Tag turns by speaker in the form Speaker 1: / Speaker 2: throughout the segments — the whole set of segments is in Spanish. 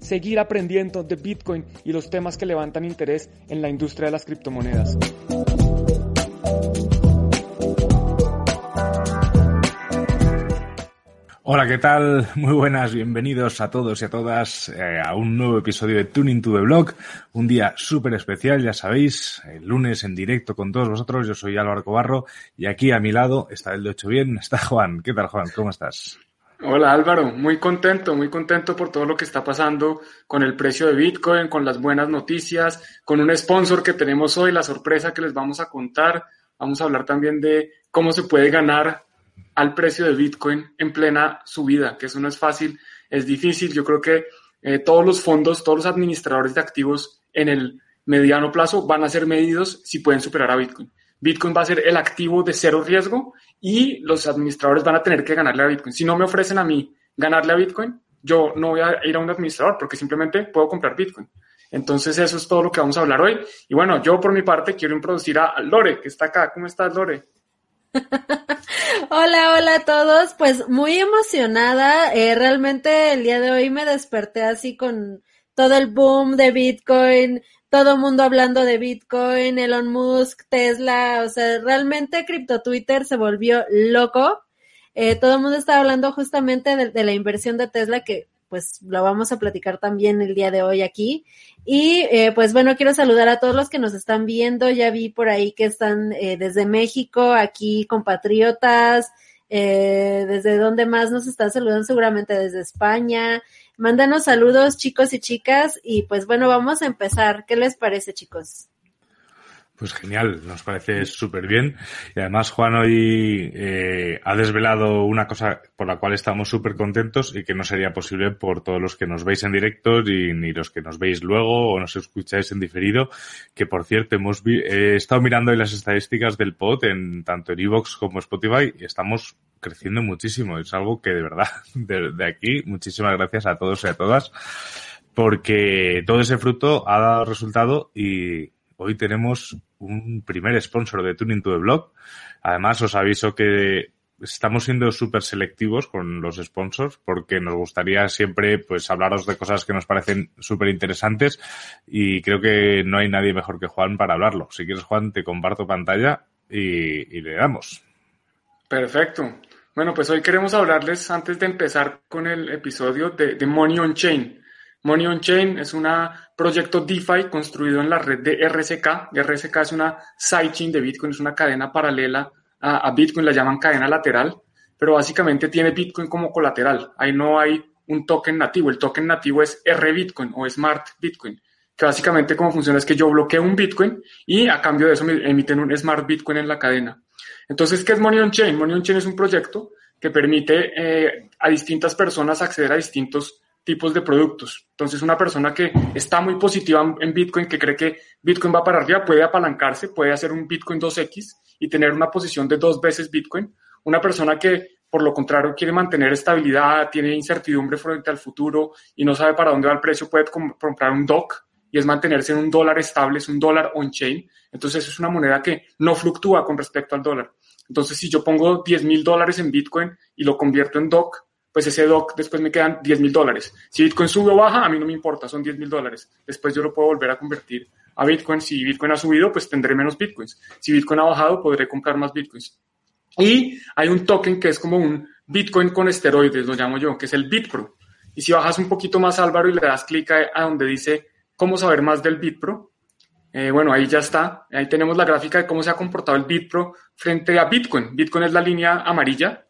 Speaker 1: seguir aprendiendo de Bitcoin y los temas que levantan interés en la industria de las criptomonedas.
Speaker 2: Hola, ¿qué tal? Muy buenas, bienvenidos a todos y a todas eh, a un nuevo episodio de Tuning to the Blog. Un día súper especial, ya sabéis, el lunes en directo con todos vosotros. Yo soy Álvaro Cobarro y aquí a mi lado está el de Ocho Bien, está Juan. ¿Qué tal, Juan? ¿Cómo estás?
Speaker 1: Hola Álvaro, muy contento, muy contento por todo lo que está pasando con el precio de Bitcoin, con las buenas noticias, con un sponsor que tenemos hoy, la sorpresa que les vamos a contar. Vamos a hablar también de cómo se puede ganar al precio de Bitcoin en plena subida, que eso no es fácil, es difícil. Yo creo que eh, todos los fondos, todos los administradores de activos en el mediano plazo van a ser medidos si pueden superar a Bitcoin. Bitcoin va a ser el activo de cero riesgo y los administradores van a tener que ganarle a Bitcoin. Si no me ofrecen a mí ganarle a Bitcoin, yo no voy a ir a un administrador porque simplemente puedo comprar Bitcoin. Entonces eso es todo lo que vamos a hablar hoy. Y bueno, yo por mi parte quiero introducir a Lore, que está acá. ¿Cómo estás, Lore?
Speaker 3: hola, hola a todos. Pues muy emocionada. Eh, realmente el día de hoy me desperté así con todo el boom de Bitcoin, todo mundo hablando de Bitcoin, Elon Musk, Tesla, o sea, realmente Crypto Twitter se volvió loco. Eh, todo el mundo estaba hablando justamente de, la inversión de Tesla, que pues lo vamos a platicar también el día de hoy aquí. Y eh, pues bueno, quiero saludar a todos los que nos están viendo. Ya vi por ahí que están eh, desde México, aquí compatriotas, desde donde más nos están saludando, seguramente desde España, Mándanos saludos chicos y chicas y pues bueno, vamos a empezar. ¿Qué les parece chicos?
Speaker 2: Pues genial, nos parece súper bien. Y además Juan hoy eh, ha desvelado una cosa por la cual estamos súper contentos y que no sería posible por todos los que nos veis en directo y ni los que nos veis luego o nos escucháis en diferido. Que por cierto, hemos he estado mirando hoy las estadísticas del pod en tanto en Evox como Spotify y estamos creciendo muchísimo. Es algo que de verdad, de, aquí, muchísimas gracias a todos y a todas porque todo ese fruto ha dado resultado y hoy tenemos un primer sponsor de Tuning to the Blog. Además, os aviso que estamos siendo súper selectivos con los sponsors porque nos gustaría siempre pues hablaros de cosas que nos parecen súper interesantes y creo que no hay nadie mejor que Juan para hablarlo. Si quieres, Juan, te comparto pantalla y, le damos.
Speaker 1: Perfecto. Bueno, pues hoy queremos hablarles, antes de empezar con el episodio, de, de Money on Chain. Money on Chain es un proyecto DeFi construido en la red de RSK. RSK es una sidechain de Bitcoin, es una cadena paralela a, Bitcoin, la llaman cadena lateral, pero básicamente tiene Bitcoin como colateral. Ahí no hay un token nativo. El token nativo es R Bitcoin o Smart Bitcoin, que básicamente como funciona es que yo bloqueo un Bitcoin y a cambio de eso me emiten un Smart Bitcoin en la cadena. Entonces, ¿qué es Money on Chain? Money on Chain es un proyecto que permite eh, a distintas personas acceder a distintos tipos de productos. Entonces, una persona que está muy positiva en Bitcoin, que cree que Bitcoin va para arriba, puede apalancarse, puede hacer un Bitcoin 2X y tener una posición de dos veces Bitcoin. Una persona que, por lo contrario, quiere mantener estabilidad, tiene incertidumbre frente al futuro y no sabe para dónde va el precio, puede comprar un DOC y es mantenerse en un dólar estable, es un dólar on-chain. Entonces, es una moneda que no fluctúa con respecto al dólar. Entonces, si yo pongo 10 mil dólares en Bitcoin y lo convierto en DOC, pues ese DOC después me quedan 10 mil dólares. Si Bitcoin sube o baja, a mí no me importa, son 10 mil dólares. Después yo lo puedo volver a convertir a Bitcoin. Si Bitcoin ha subido, pues tendré menos Bitcoins. Si Bitcoin ha bajado, podré comprar más Bitcoins. Y hay un token que es como un Bitcoin con esteroides, lo llamo yo, que es el BitPro. Y si bajas un poquito más, Álvaro, y le das clic a, donde dice cómo saber más del BitPro, eh, bueno, ahí ya está. Ahí tenemos la gráfica de cómo se ha comportado el BitPro frente a Bitcoin. Bitcoin es la línea amarilla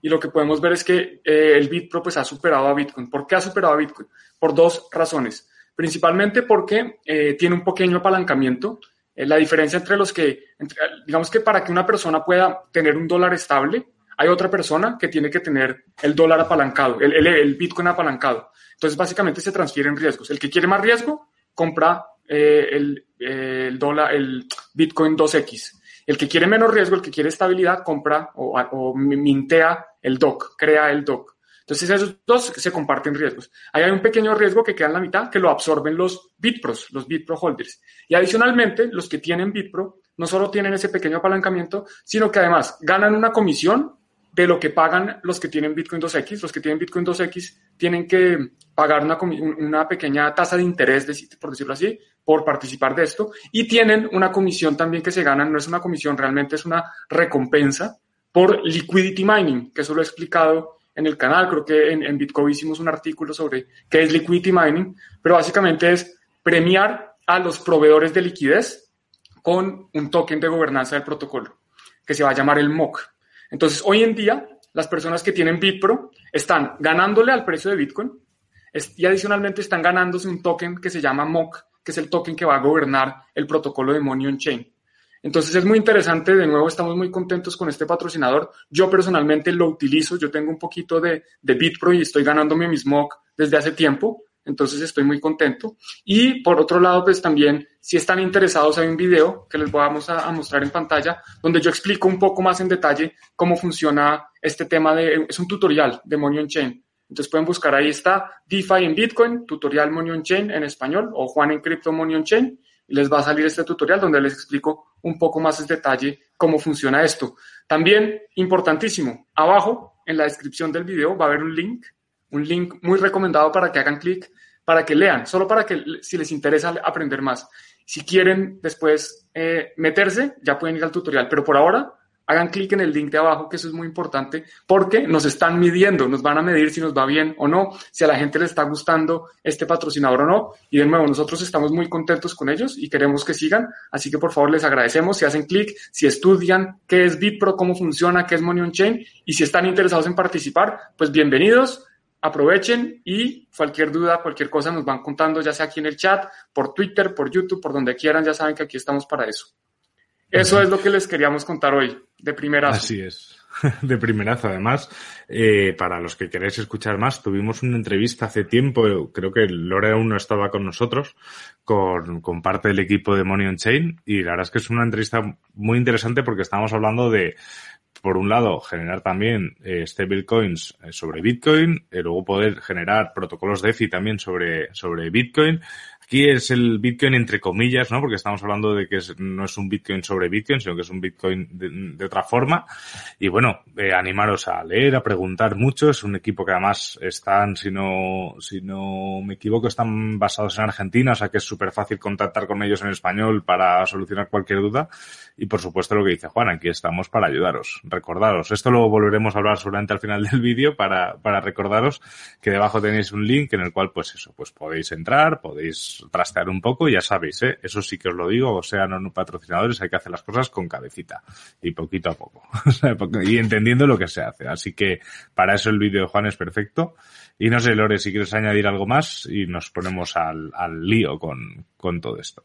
Speaker 1: y lo que podemos ver es que eh, el BitPro pues ha superado a Bitcoin. ¿Por qué ha superado a Bitcoin? Por dos razones. Principalmente porque eh, tiene un pequeño apalancamiento. Eh, la diferencia entre los que, digamos que para que una persona pueda tener un dólar estable, hay otra persona que tiene que tener el dólar apalancado, el, el, Bitcoin apalancado. Entonces, básicamente se transfieren riesgos. El que quiere más riesgo, compra eh, el, el, dólar, el Bitcoin 2X. El que quiere menos riesgo, el que quiere estabilidad, compra o, o mintea el DOC, crea el DOC. Entonces esos dos se comparten riesgos. Ahí hay un pequeño riesgo que queda en la mitad que lo absorben los Bitpros, los Bitpro holders. Y adicionalmente, los que tienen Bitpro no solo tienen ese pequeño apalancamiento, sino que además ganan una comisión de lo que pagan los que tienen Bitcoin 2X. Los que tienen Bitcoin 2X tienen que pagar una, una pequeña tasa de interés, por decirlo así, por participar de esto. Y tienen una comisión también que se ganan, no es una comisión, realmente es una recompensa por liquidity mining, que eso lo he explicado en el canal. Creo que en, en Bitcoin hicimos un artículo sobre qué es liquidity mining, pero básicamente es premiar a los proveedores de liquidez con un token de gobernanza del protocolo, que se va a llamar el MOC. Entonces, hoy en día, las personas que tienen Bitpro están ganándole al precio de Bitcoin y adicionalmente están ganándose un token que se llama MOC, que es el token que va a gobernar el protocolo de Money on Chain. Entonces es muy interesante, de nuevo estamos muy contentos con este patrocinador. Yo personalmente lo utilizo, yo tengo un poquito de, de Bitpro y estoy ganándome mis MOC desde hace tiempo, entonces estoy muy contento. Y por otro lado, pues también, si están interesados, hay un video que les vamos a, mostrar en pantalla, donde yo explico un poco más en detalle cómo funciona este tema de, es un tutorial de Money on Chain. Entonces pueden buscar ahí está DeFi en Bitcoin, tutorial Money on Chain en español o Juan en Crypto Money on Chain. Y les va a salir este tutorial donde les explico un poco más en detalle cómo funciona esto. También, importantísimo, abajo en la descripción del video va a haber un link un link muy recomendado para que hagan clic, para que lean, solo para que si les interesa aprender más. Si quieren después eh, meterse, ya pueden ir al tutorial, pero por ahora hagan clic en el link de abajo, que eso es muy importante, porque nos están midiendo, nos van a medir si nos va bien o no, si a la gente le está gustando este patrocinador o no. Y de nuevo, nosotros estamos muy contentos con ellos y queremos que sigan, así que por favor les agradecemos si hacen clic, si estudian qué es Bitpro, cómo funciona, qué es Money on Chain y si están interesados en participar, pues bienvenidos aprovechen y cualquier duda, cualquier cosa nos van contando, ya sea aquí en el chat, por Twitter, por YouTube, por donde quieran, ya saben que aquí estamos para eso. Eso es lo que les queríamos contar hoy, de primerazo.
Speaker 2: Así es, de primerazo. Además, eh, para los que queréis escuchar más, tuvimos una entrevista hace tiempo, creo que Lore aún no estaba con nosotros, con, con parte del equipo de Money on Chain, y la verdad es que es una entrevista muy interesante porque estamos hablando de por un lado, generar también eh, stablecoins eh, sobre Bitcoin, y luego poder generar protocolos DeFi también sobre, sobre Bitcoin, Aquí es el Bitcoin entre comillas, ¿no? Porque estamos hablando de que no es un Bitcoin sobre Bitcoin, sino que es un Bitcoin de, otra forma. Y bueno, eh, animaros a leer, a preguntar mucho. Es un equipo que además están, si no, si no me equivoco, están basados en Argentina, o sea que es súper fácil contactar con ellos en español para solucionar cualquier duda. Y por supuesto lo que dice Juan, aquí estamos para ayudaros. Recordaros, esto lo volveremos a hablar seguramente al final del vídeo para, para recordaros que debajo tenéis un link en el cual pues eso, pues podéis entrar, podéis trastear un poco, ya sabéis, ¿eh? eso sí que os lo digo, o sea, no patrocinadores, hay que hacer las cosas con cabecita y poquito a poco, y entendiendo lo que se hace. Así que para eso el vídeo de Juan es perfecto. Y no sé, Lore, si quieres añadir algo más y nos ponemos al, al lío con, con todo esto.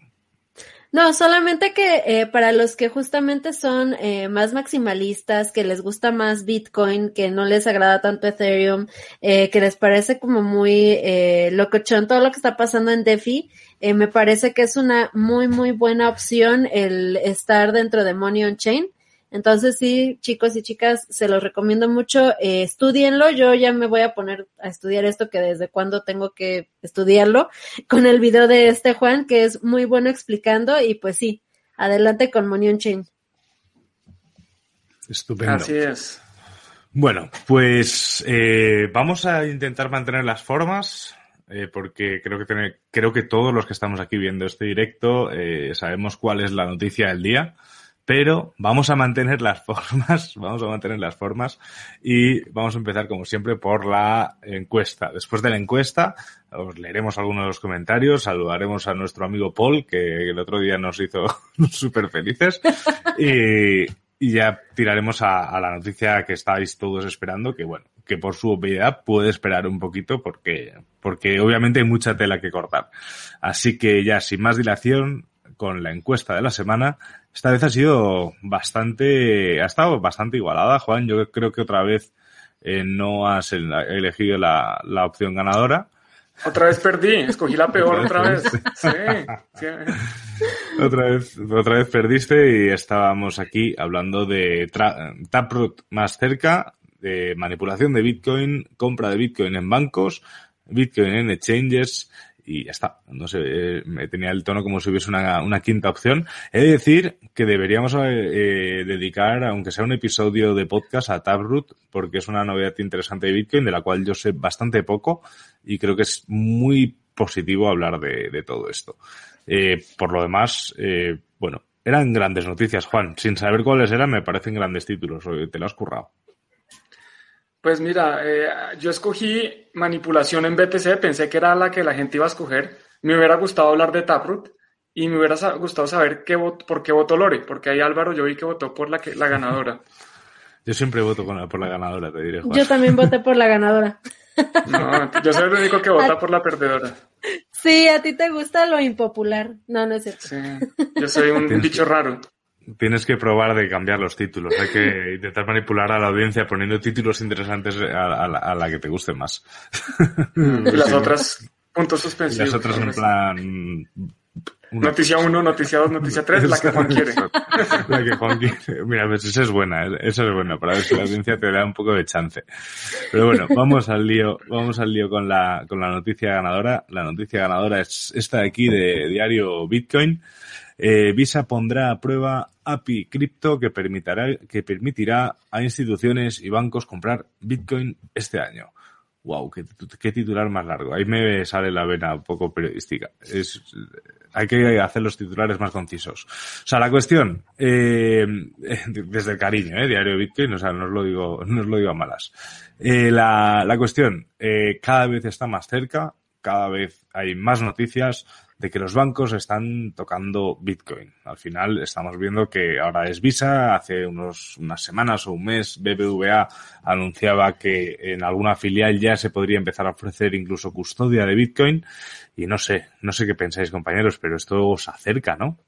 Speaker 3: No, solamente que eh, para los que justamente son eh, más maximalistas, que les gusta más Bitcoin, que no les agrada tanto Ethereum, eh, que les parece como muy eh, locochón todo lo que está pasando en DeFi, eh, me parece que es una muy, muy buena opción el estar dentro de Money on Chain. Entonces sí, chicos y chicas, se los recomiendo mucho, eh, estudienlo. Yo ya me voy a poner a estudiar esto que desde cuando tengo que estudiarlo con el video de este Juan, que es muy bueno explicando y pues sí, adelante con Monion Chain.
Speaker 2: Estupendo.
Speaker 1: Así es.
Speaker 2: Bueno, pues eh, vamos a intentar mantener las formas. Eh, porque creo que tener, creo que todos los que estamos aquí viendo este directo eh, sabemos cuál es la noticia del día pero vamos a mantener las formas, vamos a mantener las formas y vamos a empezar como siempre por la encuesta. Después de la encuesta os leeremos algunos de los comentarios, saludaremos a nuestro amigo Paul que el otro día nos hizo súper felices y, y, ya tiraremos a, a, la noticia que estáis todos esperando, que bueno, que por su obviedad puede esperar un poquito porque, porque obviamente hay mucha tela que cortar. Así que ya sin más dilación, con la encuesta de la semana. Esta vez ha sido bastante, ha estado bastante igualada, Juan. Yo creo que otra vez eh, no has elegido la, la opción ganadora.
Speaker 1: Otra vez perdí, escogí la peor otra vez. Sí,
Speaker 2: Otra vez, otra vez perdiste y estábamos aquí hablando de Taproot más cerca, de manipulación de Bitcoin, compra de Bitcoin en bancos, Bitcoin en exchanges y ya está. No sé, eh, me tenía el tono como si hubiese una, quinta opción. He de decir que deberíamos eh, dedicar, aunque sea un episodio de podcast, a Taproot, porque es una novedad interesante de Bitcoin, de la cual yo sé bastante poco, y creo que es muy positivo hablar de, todo esto. Eh, por lo demás, eh, bueno, eran grandes noticias, Juan. Sin saber cuáles eran, me parecen grandes títulos. Te lo has currado.
Speaker 1: Pues mira, eh, yo escogí manipulación en BTC, pensé que era la que la gente iba a escoger. Me hubiera gustado hablar de Taproot y me hubiera gustado saber qué por qué votó Lore, porque ahí Álvaro yo vi que votó por la, que, la ganadora.
Speaker 2: Yo siempre voto por la ganadora, te diré. Juan.
Speaker 3: Yo también voté por la ganadora.
Speaker 1: No, yo soy el único que vota por la perdedora.
Speaker 3: Sí, a ti te gusta lo impopular. No, no es cierto.
Speaker 1: Sí, yo soy un bicho raro.
Speaker 2: Tienes que probar de cambiar los títulos. Hay que intentar manipular a la audiencia poniendo títulos interesantes a, a, la, a la, que te guste más.
Speaker 1: Y las otras, puntos suspensivos.
Speaker 2: Y las otras en plan...
Speaker 1: Una noticia 1, noticia 2, noticia 3, la que Juan quiere.
Speaker 2: la que Juan quiere. Mira, pues esa es buena, esa es buena, para ver si la audiencia te da un poco de chance. Pero bueno, vamos al lío, vamos al lío con la, con la noticia ganadora. La noticia ganadora es esta de aquí de Diario Bitcoin. Eh, Visa pondrá a prueba API cripto que permitirá, que permitirá a instituciones y bancos comprar Bitcoin este año. Wow, qué, titular más largo. Ahí me sale la vena un poco periodística. Es, hay que hacer los titulares más concisos. O sea, la cuestión, eh, desde el cariño, eh, diario Bitcoin, o sea, no os lo digo, no os lo digo a malas. Eh, la, la cuestión, eh, cada vez está más cerca, cada vez hay más noticias de que los bancos están tocando Bitcoin. Al final estamos viendo que ahora es Visa, hace unos, unas semanas o un mes BBVA anunciaba que en alguna filial ya se podría empezar a ofrecer incluso custodia de Bitcoin y no sé, no sé qué pensáis compañeros, pero esto os acerca, ¿no?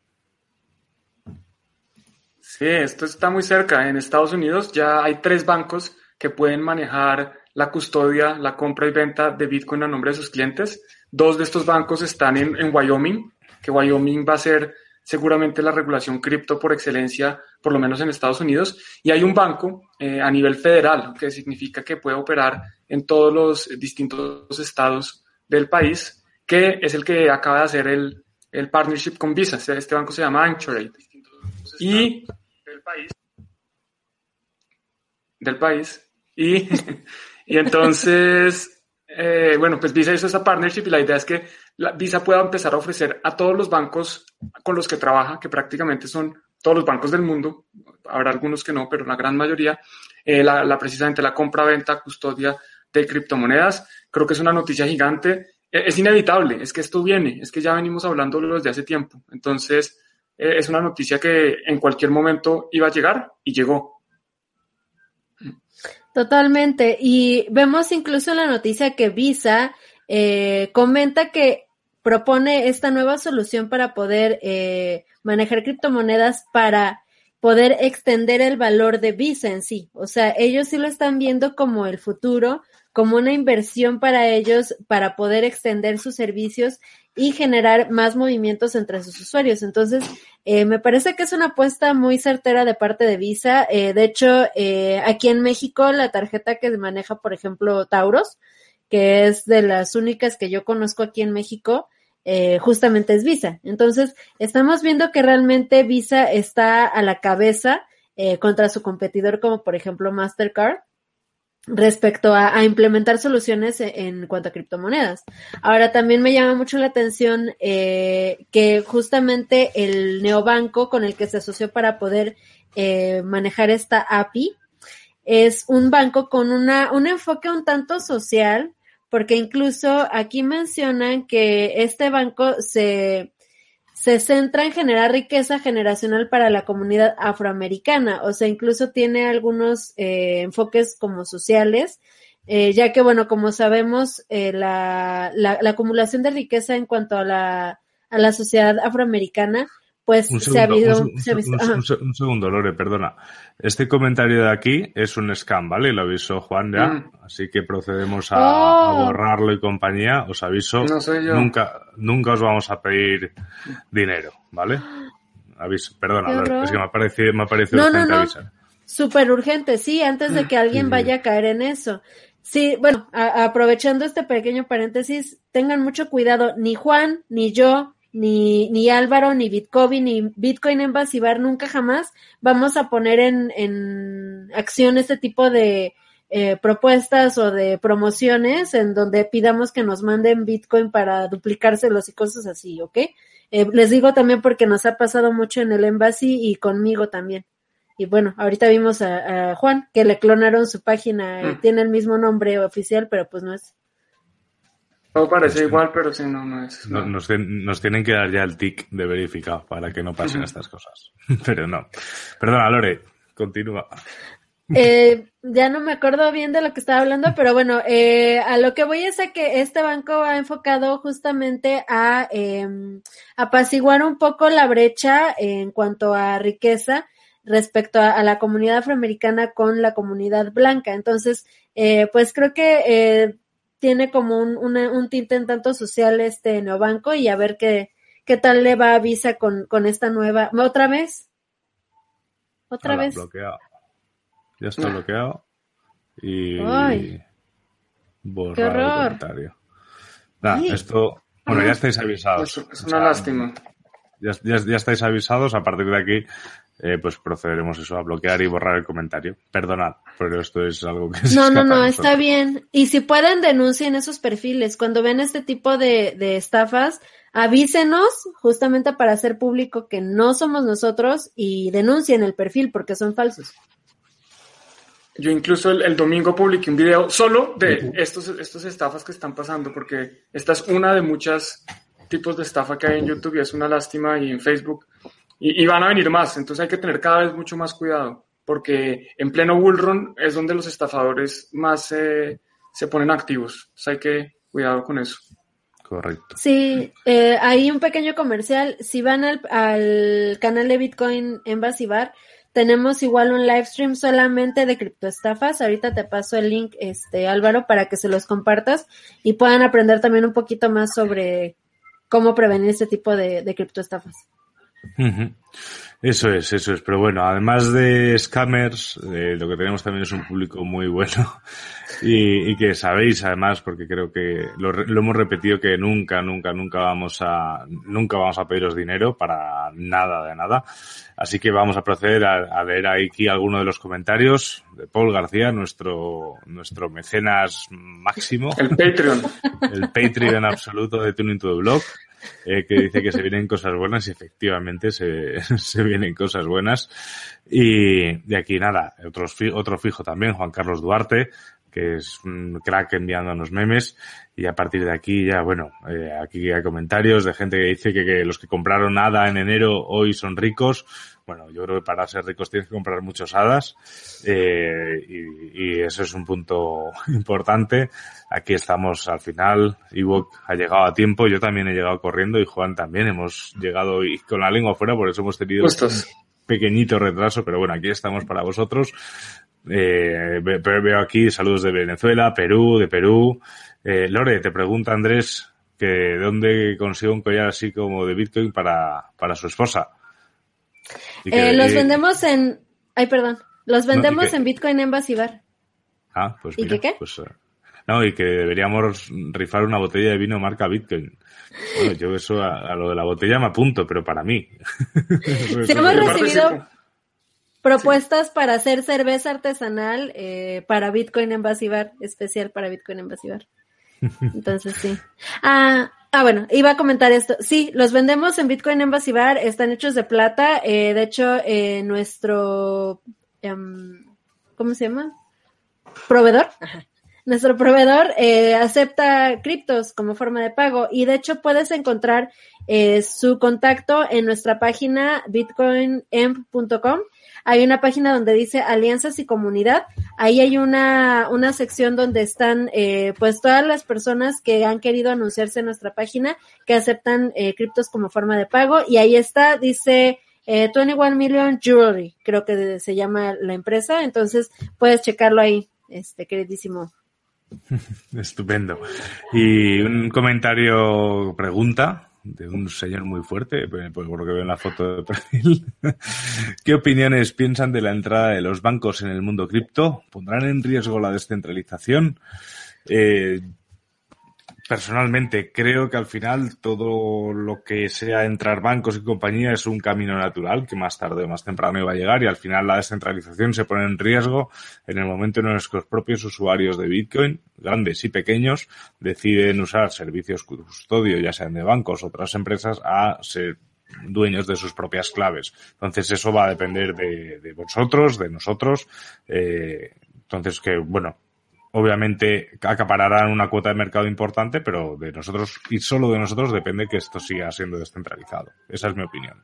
Speaker 1: Sí, esto está muy cerca. En Estados Unidos ya hay tres bancos que pueden manejar la custodia, la compra y venta de Bitcoin a nombre de sus clientes. Dos de estos bancos están en, en Wyoming, que Wyoming va a ser seguramente la regulación cripto por excelencia, por lo menos en Estados Unidos. Y hay un banco eh, a nivel federal, que significa que puede operar en todos los distintos estados del país, que es el que acaba de hacer el, el partnership con Visa. Este banco se llama Anchorage. Y del país. Del país. Y, y entonces eh, bueno, pues Visa hizo esta partnership y la idea es que la Visa pueda empezar a ofrecer a todos los bancos con los que trabaja, que prácticamente son todos los bancos del mundo, habrá algunos que no, pero la gran mayoría, eh, la, la, precisamente la compra, venta, custodia de criptomonedas. Creo que es una noticia gigante. Eh, es inevitable, es que esto viene, es que ya venimos hablando desde hace tiempo. Entonces, eh, es una noticia que en cualquier momento iba a llegar y llegó.
Speaker 3: Totalmente. Y vemos incluso en la noticia que Visa eh, comenta que propone esta nueva solución para poder eh, manejar criptomonedas para poder extender el valor de Visa en sí. O sea, ellos sí lo están viendo como el futuro, como una inversión para ellos para poder extender sus servicios y generar más movimientos entre sus usuarios. Entonces, eh, me parece que es una apuesta muy certera de parte de Visa. Eh, de hecho, eh, aquí en México, la tarjeta que maneja, por ejemplo, Tauros, que es de las únicas que yo conozco aquí en México, eh, justamente es Visa. Entonces, estamos viendo que realmente Visa está a la cabeza eh, contra su competidor, como por ejemplo Mastercard respecto a, implementar soluciones en, en, cuanto a criptomonedas. Ahora también me llama mucho la atención eh, que justamente el neobanco con el que se asoció para poder eh, manejar esta API es un banco con una, un enfoque un tanto social, porque incluso aquí mencionan que este banco se, se centra en generar riqueza generacional para la comunidad afroamericana, o sea, incluso tiene algunos eh, enfoques como sociales, eh, ya que, bueno, como sabemos, eh, la, la, la, acumulación de riqueza en cuanto a la, a la sociedad afroamericana, pues se ha habido...
Speaker 2: Un, un, segundo, Lore, perdona. Este comentario de aquí es un scam, ¿vale? Lo avisó Juan ya, mm. así que procedemos a,
Speaker 3: oh.
Speaker 2: borrarlo y compañía. Os aviso, nunca, nunca os vamos a pedir dinero, ¿vale? Aviso, perdona, Lore, es que me ha parecido, me ha parecido
Speaker 3: no, no, no. Súper urgente, sí, antes de que alguien vaya a caer en eso. Sí, bueno, aprovechando este pequeño paréntesis, tengan mucho cuidado, ni Juan, ni yo, ni, ni Álvaro, ni Bitcoin, ni Bitcoin en Basibar, nunca jamás vamos a poner en, en acción este tipo de eh, propuestas o de promociones en donde pidamos que nos manden Bitcoin para duplicárselos y cosas así, ¿ok? Eh, les digo también porque nos ha pasado mucho en el Embassy y conmigo también. Y bueno, ahorita vimos a, Juan que le clonaron su página, y mm. tiene el mismo nombre oficial, pero pues no es.
Speaker 1: Todo parece igual, pero sí, no, no es.
Speaker 2: Nos, tienen que dar ya el tic de verificado para que no pasen estas cosas. Pero no. Perdona, Lore, continúa.
Speaker 3: Eh, ya no me acuerdo bien de lo que estaba hablando, pero bueno, eh, a lo que voy es a que este banco ha enfocado justamente a eh, apaciguar un poco la brecha en cuanto a riqueza respecto a, la comunidad afroamericana con la comunidad blanca. Entonces, eh, pues creo que eh, tiene como un, un tinte en tanto social este neobanco y a ver qué, qué tal le va a Visa con, con esta nueva. ¿Otra vez? ¿Otra vez?
Speaker 2: Bloqueado. Ya está bloqueado. Y.
Speaker 3: Ay, ¡Qué horror!
Speaker 2: esto. Bueno, ya estáis avisados.
Speaker 1: Es, una lástima.
Speaker 2: Ya, ya, ya, estáis avisados. A partir de aquí eh, pues procederemos eso a bloquear y borrar el comentario. Perdonad, pero esto es algo que...
Speaker 3: No, no, no, está bien. Y si pueden, denuncien esos perfiles. Cuando ven este tipo de, de estafas, avísenos justamente para hacer público que no somos nosotros y denuncien el perfil porque son falsos.
Speaker 1: Yo incluso el, domingo publiqué un video solo de estos, estos estafas que están pasando, porque esta es una de muchas tipos de estafa que hay en YouTube y es una lástima y en Facebook y, van a venir más, entonces hay que tener cada vez mucho más cuidado, porque en pleno bullrun es donde los estafadores más se ponen activos. Entonces hay que cuidado con eso.
Speaker 2: Correcto.
Speaker 3: Sí, eh, hay un pequeño comercial. Si van al, al canal de Bitcoin en Basibar, tenemos igual un live stream solamente de criptoestafas. Ahorita te paso el link, este Álvaro, para que se los compartas y puedan aprender también un poquito más sobre cómo prevenir este tipo de, de criptoestafas.
Speaker 2: Eso es, eso es. Pero bueno, además de scammers, eh, lo que tenemos también es un público muy bueno y, que sabéis además, porque creo que lo, hemos repetido que nunca, nunca, nunca vamos a, nunca vamos a pediros dinero para nada de nada. Así que vamos a proceder a, leer aquí algunos de los comentarios de Paul García, nuestro, nuestro mecenas máximo.
Speaker 1: El Patreon.
Speaker 2: El Patreon absoluto de Tuning to the Blog. Eh, que dice que se vienen cosas buenas y efectivamente se, se vienen cosas buenas. Y de aquí nada, otros, otro fijo también, Juan Carlos Duarte, que es un crack enviándonos memes y a partir de aquí ya, bueno, eh, aquí hay comentarios de gente que dice que, que, los que compraron nada en enero hoy son ricos. Bueno, yo creo que para ser ricos tienes que comprar muchos hadas eh, y, y, eso es un punto importante. Aquí estamos al final. Ewok ha llegado a tiempo, yo también he llegado corriendo y Juan también. Hemos llegado y con la lengua afuera, por eso hemos tenido un pequeñito retraso, pero bueno, aquí estamos para vosotros. Eh, veo aquí saludos de Venezuela, Perú, de Perú. Eh, Lore, te pregunta Andrés que dónde consigo un collar así como de Bitcoin para, para su esposa.
Speaker 3: Eh, los vendemos en... Ay, perdón. Los vendemos en Bitcoin en Basibar.
Speaker 2: Ah, pues
Speaker 3: ¿Y qué, qué?
Speaker 2: Pues, eh, no, y que deberíamos rifar una botella de vino marca Bitcoin. Bueno, yo eso a, lo de la botella me apunto, pero para mí.
Speaker 3: Si hemos recibido propuestas para hacer cerveza artesanal eh, para Bitcoin en Basibar, especial para Bitcoin en Basibar. Entonces sí. Ah, Ah, bueno, iba a comentar esto. Sí, los vendemos en Bitcoin Embassy Bar, están hechos de plata. Eh, de hecho, eh, nuestro, um, ¿cómo se llama? Proveedor. nuestro proveedor eh, acepta criptos como forma de pago y de hecho puedes encontrar eh, su contacto en nuestra página bitcoinemp.com. Hay una página donde dice alianzas y comunidad. Ahí hay una, una sección donde están eh, pues todas las personas que han querido anunciarse en nuestra página que aceptan eh, criptos como forma de pago y ahí está, dice eh, 21 Million Jewelry, creo que se llama la empresa. Entonces puedes checarlo ahí, este queridísimo
Speaker 2: Estupendo. Y un comentario, pregunta de un señor muy fuerte, pues, por lo que veo en la foto de perfil. ¿Qué opiniones piensan de la entrada de los bancos en el mundo cripto? ¿Pondrán en riesgo la descentralización? Eh, personalmente creo que al final todo lo que sea entrar bancos y compañía es un camino natural que más tarde o más temprano iba a llegar y al final la descentralización se pone en riesgo en el momento en el que los propios usuarios de Bitcoin, grandes y pequeños, deciden usar servicios custodio, ya sean de bancos o otras empresas, a ser dueños de sus propias claves. Entonces eso va a depender de, de vosotros, de nosotros. Eh, entonces que, bueno, obviamente acapararán una cuota de mercado importante, pero de nosotros y solo de nosotros depende que esto siga siendo descentralizado. Esa es mi opinión.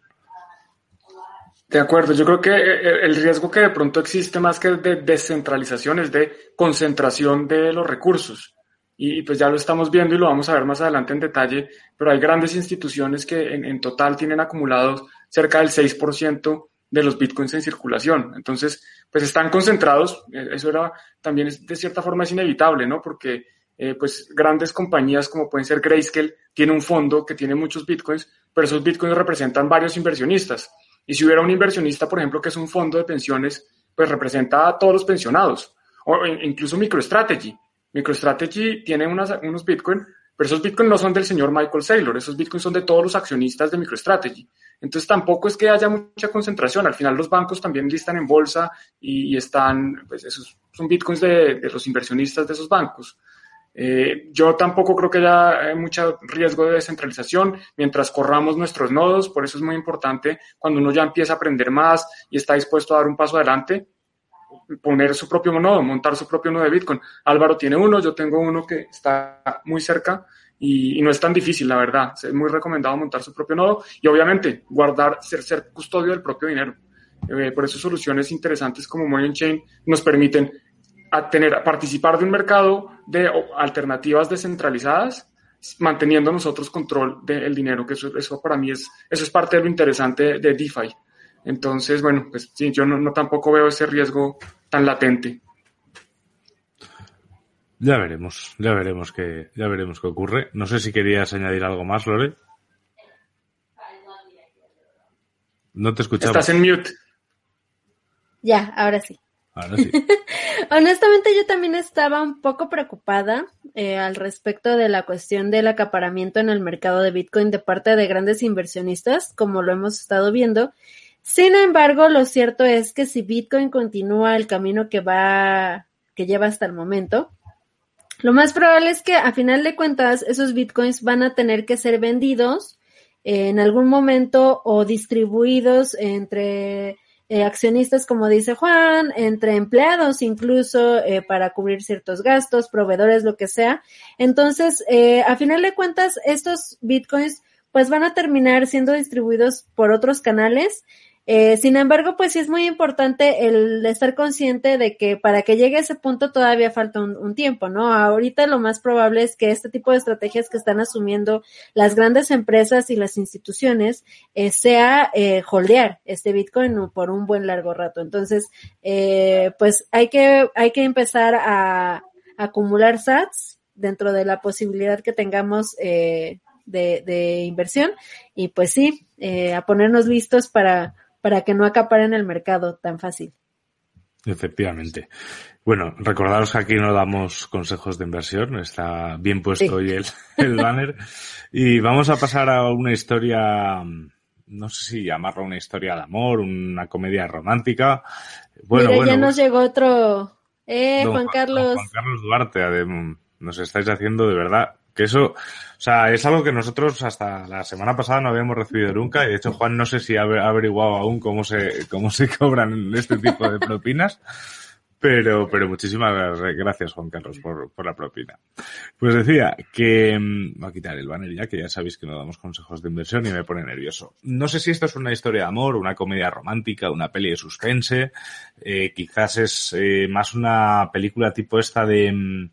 Speaker 1: De acuerdo, yo creo que eh, el riesgo que de pronto existe más que de descentralización es de concentración de los recursos. Y pues ya lo estamos viendo y lo vamos a ver más adelante en detalle, pero hay grandes instituciones que en, en total tienen acumulados cerca del 6% de los bitcoins en circulación. Entonces, pues están concentrados, eh, eso era también de cierta forma es inevitable, ¿no? Porque eh, pues grandes compañías como pueden ser Grayscale tiene un fondo que tiene muchos bitcoins, pero esos bitcoins representan varios inversionistas. Y si hubiera un inversionista, por ejemplo, que es un fondo de pensiones, pues representa a todos los pensionados, o incluso MicroStrategy. MicroStrategy tiene unos bitcoins, pero esos bitcoins no son del señor Michael Saylor, esos bitcoins son de todos los accionistas de MicroStrategy. Entonces tampoco es que haya mucha concentración. Al final los bancos también listan en bolsa y, están, pues esos son bitcoins de, los inversionistas de esos bancos. Eh, yo tampoco creo que haya mucho riesgo de descentralización mientras corramos nuestros nodos. Por eso es muy importante cuando uno ya empieza a aprender más y está dispuesto a dar un paso adelante, poner su propio nodo, montar su propio nodo de Bitcoin. Álvaro tiene uno, yo tengo uno que está muy cerca y, no es tan difícil, la verdad. Es muy recomendado montar su propio nodo y obviamente guardar, ser, ser custodio del propio dinero. Eh, por eso soluciones interesantes como Money Chain nos permiten a tener, participar de un mercado de alternativas descentralizadas, manteniendo nosotros control del dinero, que eso, eso para mí es, eso es parte de lo interesante de DeFi. Entonces, bueno, pues sí, yo no, no tampoco veo ese riesgo tan latente.
Speaker 2: Ya veremos, ya veremos qué, ya veremos qué ocurre. No sé si querías añadir algo más, Lore. No te escuchaba.
Speaker 1: Estás en mute.
Speaker 3: Ya, ahora sí.
Speaker 2: Ahora sí.
Speaker 3: Honestamente, yo también estaba un poco preocupada eh, al respecto de la cuestión del acaparamiento en el mercado de Bitcoin de parte de grandes inversionistas, como lo hemos estado viendo. Sin embargo, lo cierto es que si Bitcoin continúa el camino que va, que lleva hasta el momento, lo más probable es que a final de cuentas esos bitcoins van a tener que ser vendidos eh, en algún momento o distribuidos entre eh, accionistas, como dice Juan, entre empleados incluso eh, para cubrir ciertos gastos, proveedores, lo que sea. Entonces, a final de cuentas, estos bitcoins pues van a terminar siendo distribuidos por otros canales eh, sin embargo, pues sí es muy importante el estar consciente de que para que llegue a ese punto todavía falta un, tiempo, ¿no? Ahorita lo más probable es que este tipo de estrategias que están asumiendo las grandes empresas y las instituciones eh, sea eh, holdear este Bitcoin por un buen largo rato. Entonces, eh, pues hay que, hay que empezar a, acumular sats dentro de la posibilidad que tengamos de, de, inversión y pues sí, a ponernos listos para para que no acaparen el mercado tan fácil.
Speaker 2: Efectivamente. Bueno, recordaros que aquí no damos consejos de inversión, está bien puesto hoy el, el banner. Y vamos a pasar a una historia, no sé si llamarlo una historia de amor, una comedia romántica.
Speaker 3: Bueno, bueno. Ya nos llegó otro. Eh, Juan Carlos.
Speaker 2: Juan Carlos Duarte, nos estáis haciendo de verdad que eso, o sea, es algo que nosotros hasta la semana pasada no habíamos recibido nunca. Y de hecho, Juan no sé si ha averiguado aún cómo se, cómo se cobran este tipo de propinas. Pero, pero muchísimas gracias, Juan Carlos, por, por la propina. Pues decía que, mm, voy a quitar el banner ya, que ya sabéis que no damos consejos de inversión y me pone nervioso. No sé si esto es una historia de amor, una comedia romántica, una peli de suspense, eh, quizás es eh, más una película tipo esta de, mm,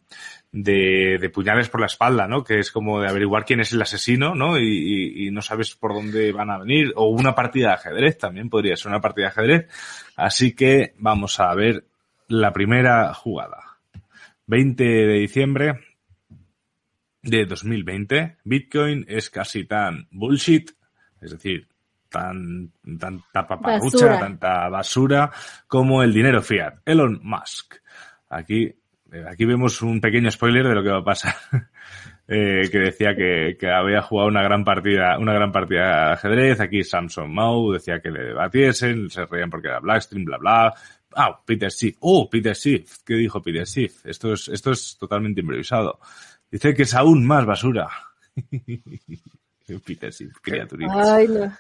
Speaker 2: de, de, puñales por la espalda, ¿no? Que es como de averiguar quién es el asesino, ¿no? Y, y, y, no sabes por dónde van a venir. O una partida de ajedrez también podría ser una partida de ajedrez. Así que vamos a ver la primera jugada. 20 de diciembre de 2020. Bitcoin es casi tan bullshit, es decir, tan, tanta paparrucha, basura. tanta basura como el dinero fiat. Elon Musk. Aquí aquí vemos un pequeño spoiler de lo que va a pasar. eh, que decía que, que, había jugado una gran partida, una gran partida de ajedrez. Aquí Samson Mau decía que le debatiesen, se reían porque era Blackstream, bla bla. Ah, Peter Schiff. Oh, Peter Schiff. ¿Qué dijo Peter Schiff? Esto es, esto es totalmente improvisado. Dice que es aún más basura. Peter Schiff, criaturitas.
Speaker 3: Ay, no.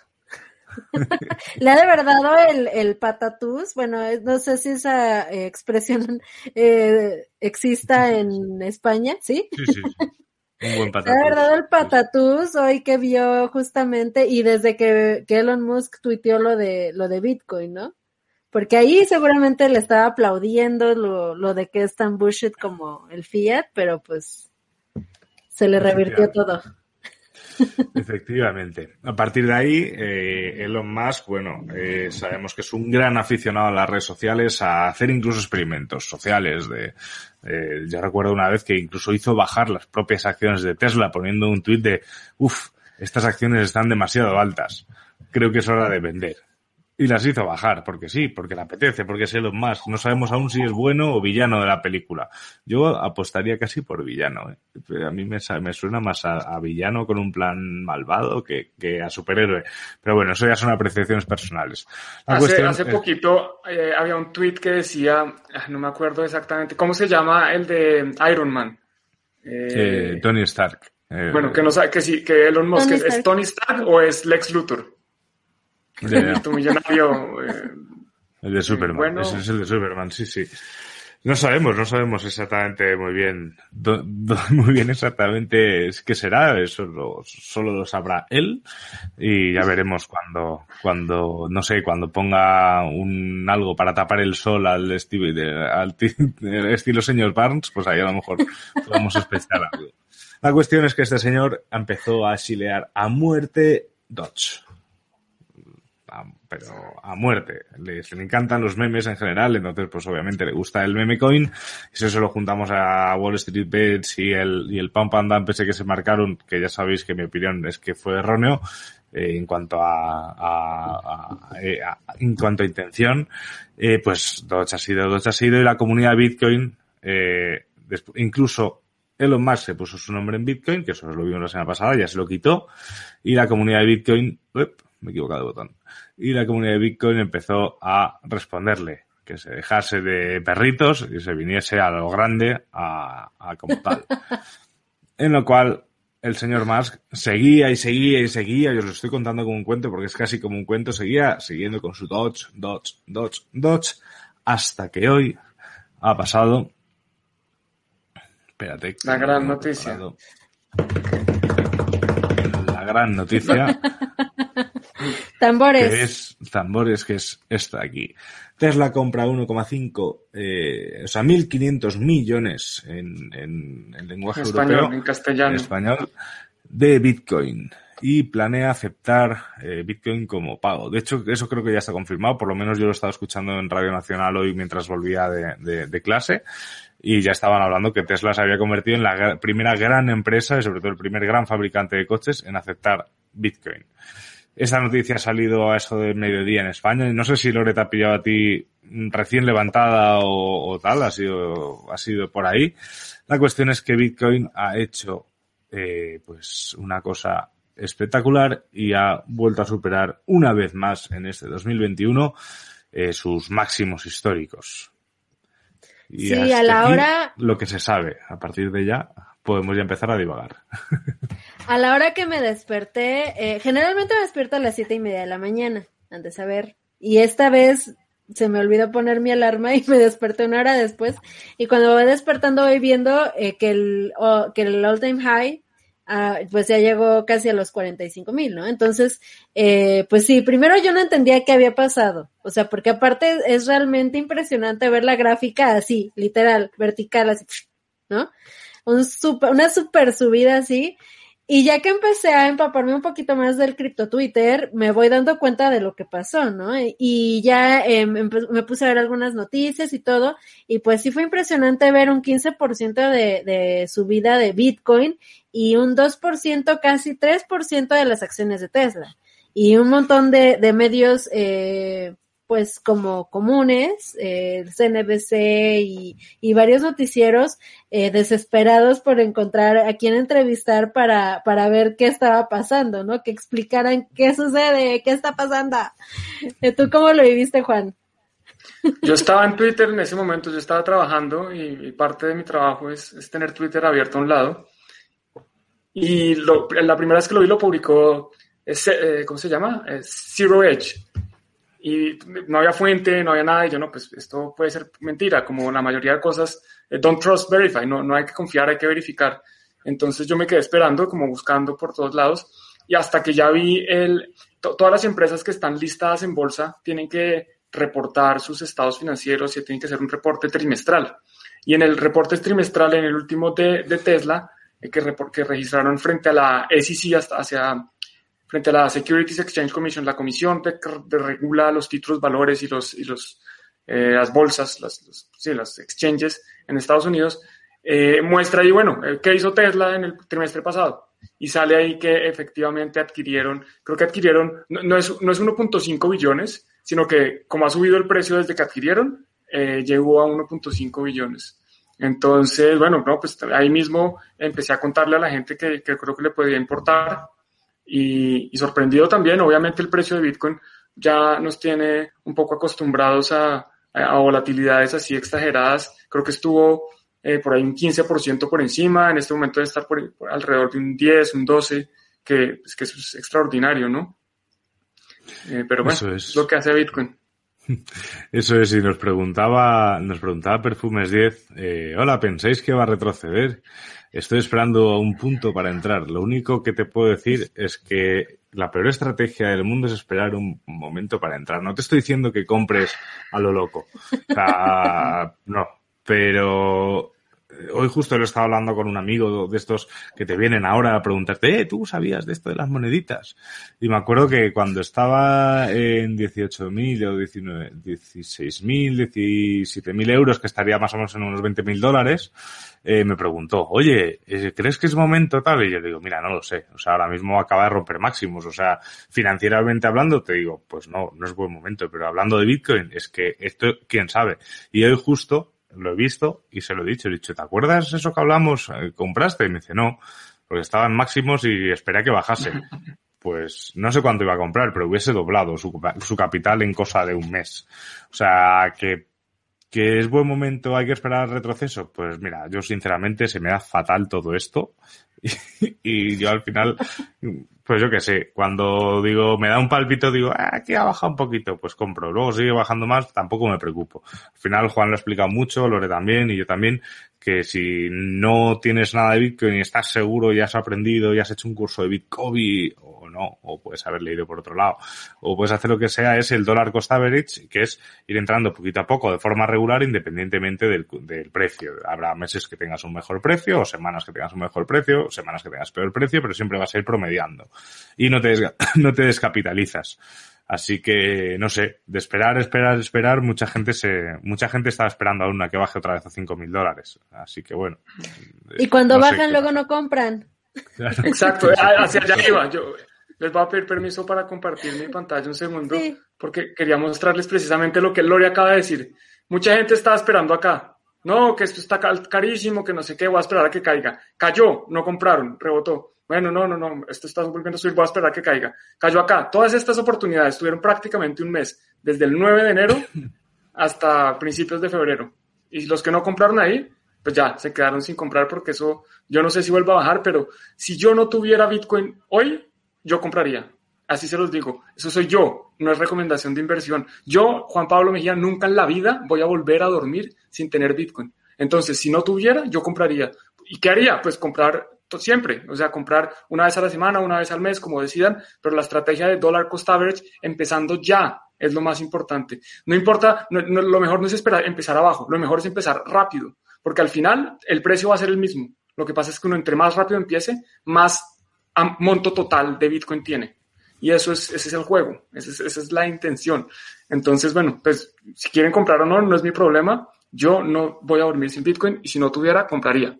Speaker 3: Le ha de verdad dado el, el patatús. Bueno, no sé si esa eh, expresión eh, exista en España, ¿sí?
Speaker 2: Sí, sí. sí. Un buen patatús.
Speaker 3: Le ha verdad el patatús hoy que vio justamente y desde que, que, Elon Musk tuiteó lo de, lo de Bitcoin, ¿no? Porque ahí seguramente le estaba aplaudiendo lo, lo de que es tan bullshit como el fiat, pero pues se le revirtió todo.
Speaker 2: Efectivamente. A partir de ahí, eh, Elon Musk, bueno, eh, sabemos que es un gran aficionado a las redes sociales, a hacer incluso experimentos sociales. De, eh, yo recuerdo una vez que incluso hizo bajar las propias acciones de Tesla poniendo un tuit de, uff, estas acciones están demasiado altas. Creo que es hora de vender y las hizo bajar, porque sí, porque le apetece, porque es Elon Musk. No sabemos aún si es bueno o villano de la película. Yo apostaría casi por villano. ¿eh? A mí me, me suena más a, a, villano con un plan malvado que, que, a superhéroe. Pero bueno, eso ya son apreciaciones personales.
Speaker 1: La hace, hace es... poquito eh, había un tweet que decía, ah, no me acuerdo exactamente, ¿cómo se llama el de Iron Man?
Speaker 2: Eh, Tony Stark.
Speaker 1: bueno, que no sabe, que sí, que Elon Musk es Tony Stark o es Lex Luthor.
Speaker 2: De,
Speaker 1: tu millonario. Eh,
Speaker 2: el de Superman. Bueno. Ese es el de Superman, sí, sí. No sabemos, no sabemos exactamente muy bien, do, do, muy bien exactamente qué será, eso lo, solo lo sabrá él y ya veremos cuando, cuando, no sé, cuando ponga un algo para tapar el sol al estilo, al estilo señor Barnes, pues ahí a lo mejor podemos especiar algo. La cuestión es que este señor empezó a chilear a muerte Dodge pero a muerte. Le, le, encantan los memes en general, entonces pues obviamente le gusta el meme coin. Eso lo juntamos a Wall Street Bets y el, y el pump and dump ese que se marcaron, que ya sabéis que mi opinión es que fue erróneo, eh, en cuanto a, a, a, en cuanto a intención, eh, pues Dodge ha sido, Dodge ha sido y la comunidad Bitcoin, eh, incluso Elon Musk se puso su nombre en Bitcoin, que eso lo vimos la semana pasada, ya se lo quitó, y la comunidad Bitcoin, me he equivocado de botón, y la comunidad de Bitcoin empezó a responderle que se dejase de perritos y se viniese a lo grande a, a como tal. en lo cual el señor Musk seguía y seguía y seguía, yo os lo estoy contando como un cuento porque es casi como un cuento, seguía siguiendo con su Dodge, Dodge, Dodge, Dodge, hasta que hoy ha pasado. Espérate.
Speaker 1: La gran noticia.
Speaker 2: La gran noticia.
Speaker 3: Tambores.
Speaker 2: Que es, tambores, que es esta aquí. Tesla compra 1,5, eh, o sea, 1.500 millones en, en, en lenguaje
Speaker 1: en
Speaker 2: europeo.
Speaker 1: Español, en castellano.
Speaker 2: En español, de Bitcoin. Y planea aceptar eh, Bitcoin como pago. De hecho, eso creo que ya está confirmado. Por lo menos yo lo estaba escuchando en Radio Nacional hoy mientras volvía de, de, de clase y ya estaban hablando que Tesla se había convertido en la primera gran empresa y sobre todo el primer gran fabricante de coches en aceptar Bitcoin. Esta noticia ha salido a eso de mediodía en España. No sé si Lore te ha pillado a ti recién levantada o, o, tal, ha sido, ha sido por ahí. La cuestión es que Bitcoin ha hecho eh, pues una cosa espectacular y ha vuelto a superar una vez más en este 2021 eh, sus máximos históricos. Y
Speaker 3: sí, a la hora...
Speaker 2: Lo que se sabe. A partir de ya podemos ya empezar a divagar.
Speaker 3: A la hora que me desperté, eh, generalmente me despierto a las siete y media de la mañana, antes de saber. Y esta vez se me olvidó poner mi alarma y me desperté una hora después. Y cuando voy despertando voy viendo eh, que el, que el all time high Ah, pues ya llegó casi a los 45 mil, ¿no? Entonces, eh, pues sí, primero yo no entendía qué había pasado, o sea, porque aparte es realmente impresionante ver la gráfica así, literal, vertical, así, ¿no? Un super, una super subida así, y ya que empecé a empaparme un poquito más del cripto Twitter, me voy dando cuenta de lo que pasó, ¿no? Y ya eh, me puse a ver algunas noticias y todo, y pues sí fue impresionante ver un 15% de, de subida de Bitcoin y un 2%, casi 3% de las acciones de Tesla. Y un montón de, de medios, eh, pues como comunes, eh, CNBC y, y, varios noticieros eh, desesperados por encontrar a quién entrevistar para, para ver qué estaba pasando, ¿no? Que explicaran qué sucede, qué está pasando. Eh, ¿Tú cómo lo viviste, Juan?
Speaker 1: Yo estaba en Twitter en ese momento, yo estaba trabajando y, parte de mi trabajo es, tener Twitter abierto a un lado. Y lo, la primera vez que lo vi lo publicó, eh, ¿cómo se llama? Zero Edge y no había fuente, no había nada, y yo no, pues esto puede ser mentira, como la mayoría de cosas, eh, don't trust, verify, no, no hay que confiar, hay que verificar. Entonces yo me quedé esperando, como buscando por todos lados, y hasta que ya vi el, todas las empresas que están listadas en bolsa tienen que reportar sus estados financieros y tienen que hacer un reporte trimestral. Y en el reporte trimestral, en el último de, de Tesla, eh, que, que registraron frente a la SEC hasta hacia frente a la Securities Exchange Commission, la comisión que, regula los títulos, valores y, los, y los, eh, las bolsas, las, los, sí, las exchanges en Estados Unidos, eh, muestra ahí, bueno, eh, qué hizo Tesla en el trimestre pasado. Y sale ahí que efectivamente adquirieron, creo que adquirieron, no, es, no es 1.5 billones, sino que como ha subido el precio desde que adquirieron, llegó a 1.5 billones. Entonces, bueno, no, pues ahí mismo empecé a contarle a la gente que, que creo que le podía importar y, sorprendido también, obviamente el precio de Bitcoin ya nos tiene un poco acostumbrados a, a volatilidades así exageradas. Creo que estuvo eh, por ahí un 15% por encima, en este momento debe estar por, alrededor de un 10, un 12, que, pues, que eso es extraordinario, ¿no? Eh, pero bueno, es lo que hace Bitcoin.
Speaker 2: Eso es, y nos preguntaba, nos preguntaba Perfumes 10, eh, hola, ¿pensáis que va a retroceder? Estoy esperando a un punto para entrar. Lo único que te puedo decir es que la peor estrategia del mundo es esperar un momento para entrar. No te estoy diciendo que compres a lo loco. No. Pero hoy justo lo estaba hablando con un amigo de estos que te vienen ahora a preguntarte, eh, ¿tú sabías de esto de las moneditas? Y me acuerdo que cuando estaba en 18.000 o 19, 16.000, 17.000 euros, que estaría más o menos en unos 20.000 dólares, eh, me preguntó, oye, eh, ¿crees que es momento tal? Y yo digo, mira, no lo sé. O sea, ahora mismo acaba de romper máximos. O sea, financieramente hablando, te digo, pues no, no es buen momento. Pero hablando de Bitcoin, es que esto, quién sabe. Y hoy justo lo he visto y se lo he dicho. He dicho, ¿te acuerdas eso que hablamos? Eh, ¿Compraste? Y me dice, no, porque estaban máximos y esperé a que bajase. Pues no sé cuánto iba a comprar, pero hubiese doblado su, su capital en cosa de un mes. O sea, que, que es buen momento, hay que esperar retroceso. Pues mira, yo sinceramente se me da fatal todo esto. y yo al final pues yo qué sé, cuando digo, me da un palpito, digo, ah, aquí ha bajado un poquito, pues compro. Luego sigue bajando más, tampoco me preocupo. Al final Juan lo ha explicado mucho, Lore también y yo también, que si no tienes nada de Bitcoin y estás seguro y has aprendido y has hecho un curso de Bitcoin o no, o puedes haber leído por otro lado, o puedes hacer lo que sea, es el dólar cost average, que es ir entrando poquito a poco de forma regular independientemente del, del precio. Habrá meses que tengas un mejor precio, o semanas que tengas un mejor precio, o semanas que tengas peor precio, pero siempre vas a ir promediando. Y no te, no te descapitalizas. Así que, no sé, de esperar, esperar, esperar, mucha gente se, mucha gente estaba esperando aún a que baje otra vez a cinco mil dólares. Así que bueno.
Speaker 3: Y cuando bajan luego no compran.
Speaker 1: Exacto, hacia allá iba. Yo les voy a pedir permiso para compartir mi pantalla un segundo, porque quería mostrarles precisamente lo que Lori acaba de decir. Mucha gente estaba esperando acá. No, que esto está carísimo, que no sé qué, voy a esperar a que caiga. Cayó, no compraron, rebotó. Bueno, no, no, no, esto está volviendo a subir, voy a esperar que caiga. Cayó acá. Todas estas oportunidades tuvieron prácticamente un mes, desde el 9 de enero hasta principios de febrero. Y los que no compraron ahí, pues ya se quedaron sin comprar porque eso, yo no sé si vuelva a bajar, pero si yo no tuviera Bitcoin hoy, yo compraría. Así se los digo. Eso soy yo, no es recomendación de inversión. Yo, Juan Pablo Mejía, nunca en la vida voy a volver a dormir sin tener Bitcoin. Entonces, si no tuviera, yo compraría. ¿Y qué haría? Pues comprar siempre, o sea, comprar una vez a la semana, una vez al mes, como decidan, pero la estrategia de dollar cost average empezando ya es lo más importante. No importa, lo mejor no es esperar, empezar abajo, lo mejor es empezar rápido, porque al final el precio va a ser el mismo. Lo que pasa es que uno entre más rápido empiece, más monto total de Bitcoin tiene. Y eso es, ese es el juego, esa es, la intención. Entonces, bueno, pues si quieren comprar o no, no es mi problema. Yo no voy a dormir sin Bitcoin y si no tuviera, compraría.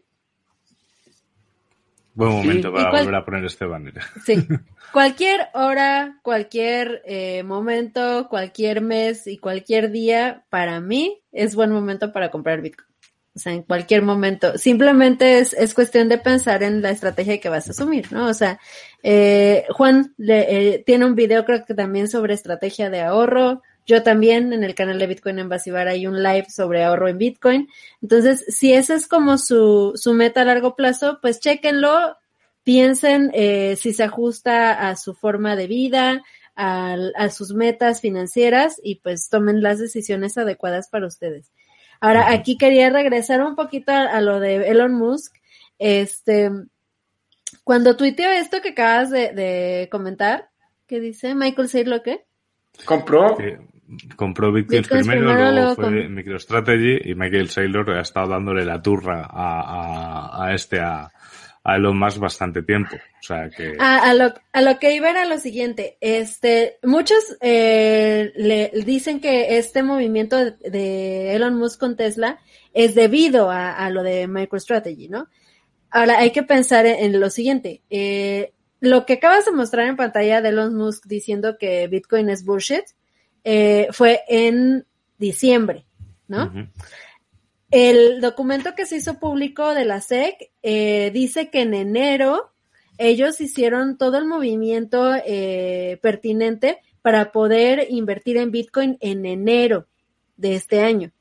Speaker 2: Buen momento para volver a poner este banner.
Speaker 3: Sí. Cualquier hora, cualquier eh, momento, cualquier mes y cualquier día, para mí es buen momento para comprar Bitcoin. O sea, en cualquier momento. Simplemente es, es cuestión de pensar en la estrategia que vas a asumir, ¿no? O sea, eh, Juan le, eh, tiene un video creo que también sobre estrategia de ahorro. Yo también en el canal de Bitcoin en Basibar hay un live sobre ahorro en Bitcoin. Entonces, si esa es como su, su meta a largo plazo, pues chequenlo, piensen eh, si se ajusta a su forma de vida, a, a, sus metas financieras y pues tomen las decisiones adecuadas para ustedes. Ahora, aquí quería regresar un poquito a, lo de Elon Musk. Este, cuando tuiteó esto que acabas de, comentar, ¿qué dice Michael Saylor qué?
Speaker 1: Compró.
Speaker 2: Compró Bitcoin, primero, luego, fue MicroStrategy y Michael Saylor ha estado dándole la turra a, a este, a, a Elon Musk bastante tiempo. O sea que...
Speaker 3: A, lo, a lo que iba era lo siguiente, este, muchos eh, le dicen que este movimiento de, Elon Musk con Tesla es debido a, lo de MicroStrategy, ¿no? Ahora hay que pensar en, lo siguiente, eh, lo que acabas de mostrar en pantalla de Elon Musk diciendo que Bitcoin es bullshit, eh, fue en diciembre, ¿no? El documento que se hizo público de la SEC eh, dice que en enero ellos hicieron todo el movimiento eh, pertinente para poder invertir en Bitcoin en enero de este año.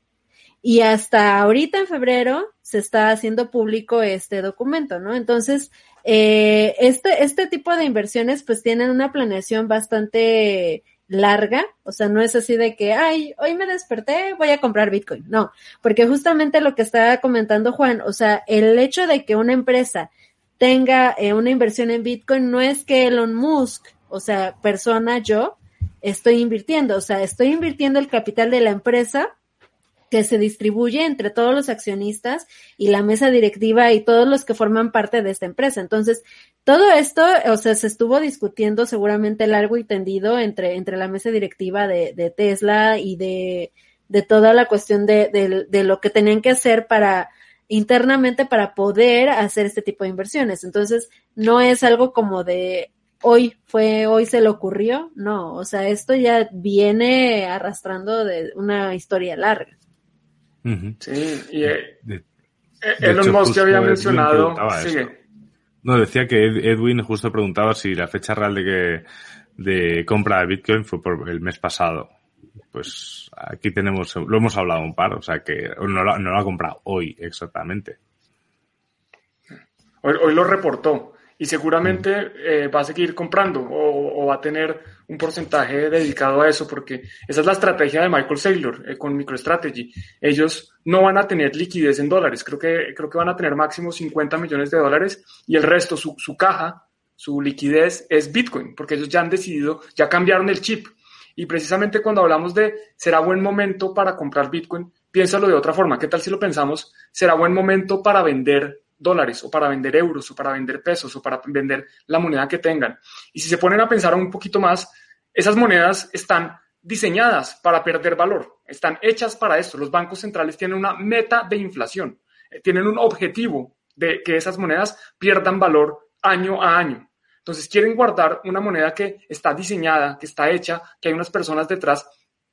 Speaker 3: Y hasta ahorita en febrero se está haciendo público este documento, ¿no? Entonces, eh, este, este tipo de inversiones pues tienen una planeación bastante larga, o sea, no es así de que, ay, hoy me desperté, voy a comprar Bitcoin, no, porque justamente lo que estaba comentando Juan, o sea, el hecho de que una empresa tenga eh, una inversión en Bitcoin no es que Elon Musk, o sea, persona yo, estoy invirtiendo, o sea, estoy invirtiendo el capital de la empresa que se distribuye entre todos los accionistas y la mesa directiva y todos los que forman parte de esta empresa. Entonces, todo esto, o sea, se estuvo discutiendo seguramente largo y tendido entre, entre la mesa directiva de, de Tesla y de, de toda la cuestión de, de, de lo que tenían que hacer para internamente para poder hacer este tipo de inversiones. Entonces, no es algo como de hoy fue, hoy se le ocurrió, no, o sea, esto ya viene arrastrando de una historia larga.
Speaker 1: Sí, y eh, Elon Musk había mencionado.
Speaker 2: No, decía que Edwin justo preguntaba si la fecha real de que de compra de Bitcoin fue por el mes pasado. Pues aquí tenemos, lo hemos hablado un par, o sea que no lo, no lo ha comprado hoy exactamente.
Speaker 1: Hoy, hoy lo reportó y seguramente eh, va a seguir comprando o, va a tener un porcentaje dedicado a eso porque esa es la estrategia de Michael Saylor eh, con MicroStrategy. Ellos no van a tener liquidez en dólares, creo que, creo que van a tener máximo 50 millones de dólares y el resto, su, su caja, su liquidez es Bitcoin, porque ellos ya han decidido, ya cambiaron el chip. Y precisamente cuando hablamos de será buen momento para comprar Bitcoin, piénsalo de otra forma. ¿Qué tal si lo pensamos? Será buen momento para vender dólares o para vender euros o para vender pesos o para vender la moneda que tengan. Y si se ponen a pensar un poquito más, esas monedas están diseñadas para perder valor, están hechas para esto. Los bancos centrales tienen una meta de inflación, eh, tienen un objetivo de que esas monedas pierdan valor año a año. Entonces quieren guardar una moneda que está diseñada, que está hecha, que hay unas personas detrás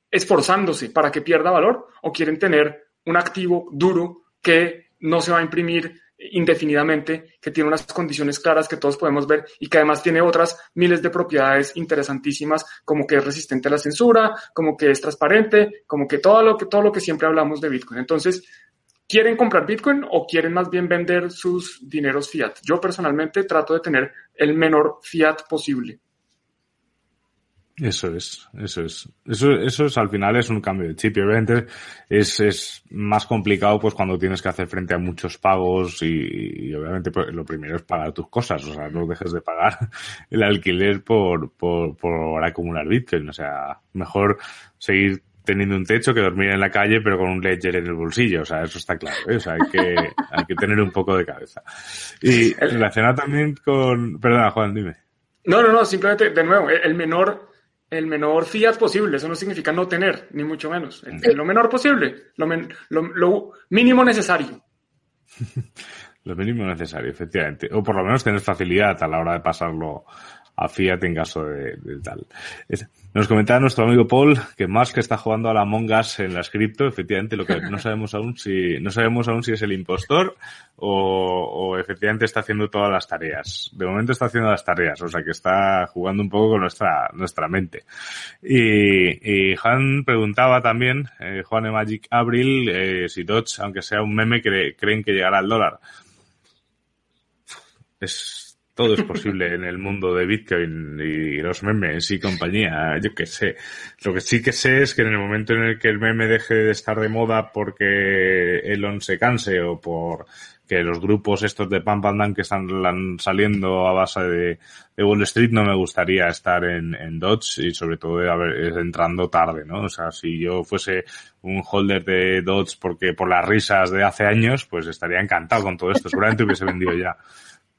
Speaker 1: esforzándose para que pierda valor o quieren tener un activo duro que no se va a imprimir indefinidamente, que tiene unas condiciones claras que todos podemos ver y que además tiene otras miles de propiedades interesantísimas, como que es resistente a la censura, como que es transparente, como que todo lo que, todo lo que siempre hablamos de Bitcoin. Entonces, ¿quieren comprar Bitcoin o quieren más bien vender sus dineros fiat? Yo personalmente trato de tener el menor fiat posible.
Speaker 2: Eso es, eso es. Eso, eso es al final es un cambio de chip. Y obviamente es, es más complicado pues cuando tienes que hacer frente a muchos pagos y, obviamente pues, lo primero es pagar tus cosas. O sea, no dejes de pagar el alquiler por, por, por acumular Bitcoin. O sea, mejor seguir teniendo un techo que dormir en la calle pero con un ledger en el bolsillo. O sea, eso está claro. ¿eh? O sea, hay que, hay que tener un poco de cabeza. Y relacionado también con... Perdona, Juan, dime.
Speaker 1: No, no, no, simplemente, de nuevo, el menor el menor fiat posible. Eso no significa no tener, ni mucho menos. lo menor posible, lo, lo, mínimo necesario.
Speaker 2: lo mínimo necesario, efectivamente. O por lo menos tener facilidad a la hora de pasarlo a Fiat en caso de, tal. Nos comentaba nuestro amigo Paul que que está jugando a la Mongas en la cripto, efectivamente, lo que no sabemos aún si, no sabemos aún si es el impostor o, efectivamente está haciendo todas las tareas. De momento está haciendo las tareas, o sea que está jugando un poco con nuestra, nuestra mente. Y, y Juan preguntaba también, eh, Juan de Magic Abril, eh, si Dodge, aunque sea un meme, creen que llegará al dólar. Es, todo es posible en el mundo de Bitcoin y los memes y compañía, yo qué sé. Lo que sí que sé es que en el momento en el que el meme deje de estar de moda porque Elon se canse o por que los grupos estos de Pam Pam que están saliendo a base de, Wall Street no me gustaría estar en, en Dodge y sobre todo entrando tarde, ¿no? O sea, si yo fuese un holder de Dodge porque por las risas de hace años, pues estaría encantado con todo esto. Seguramente hubiese vendido ya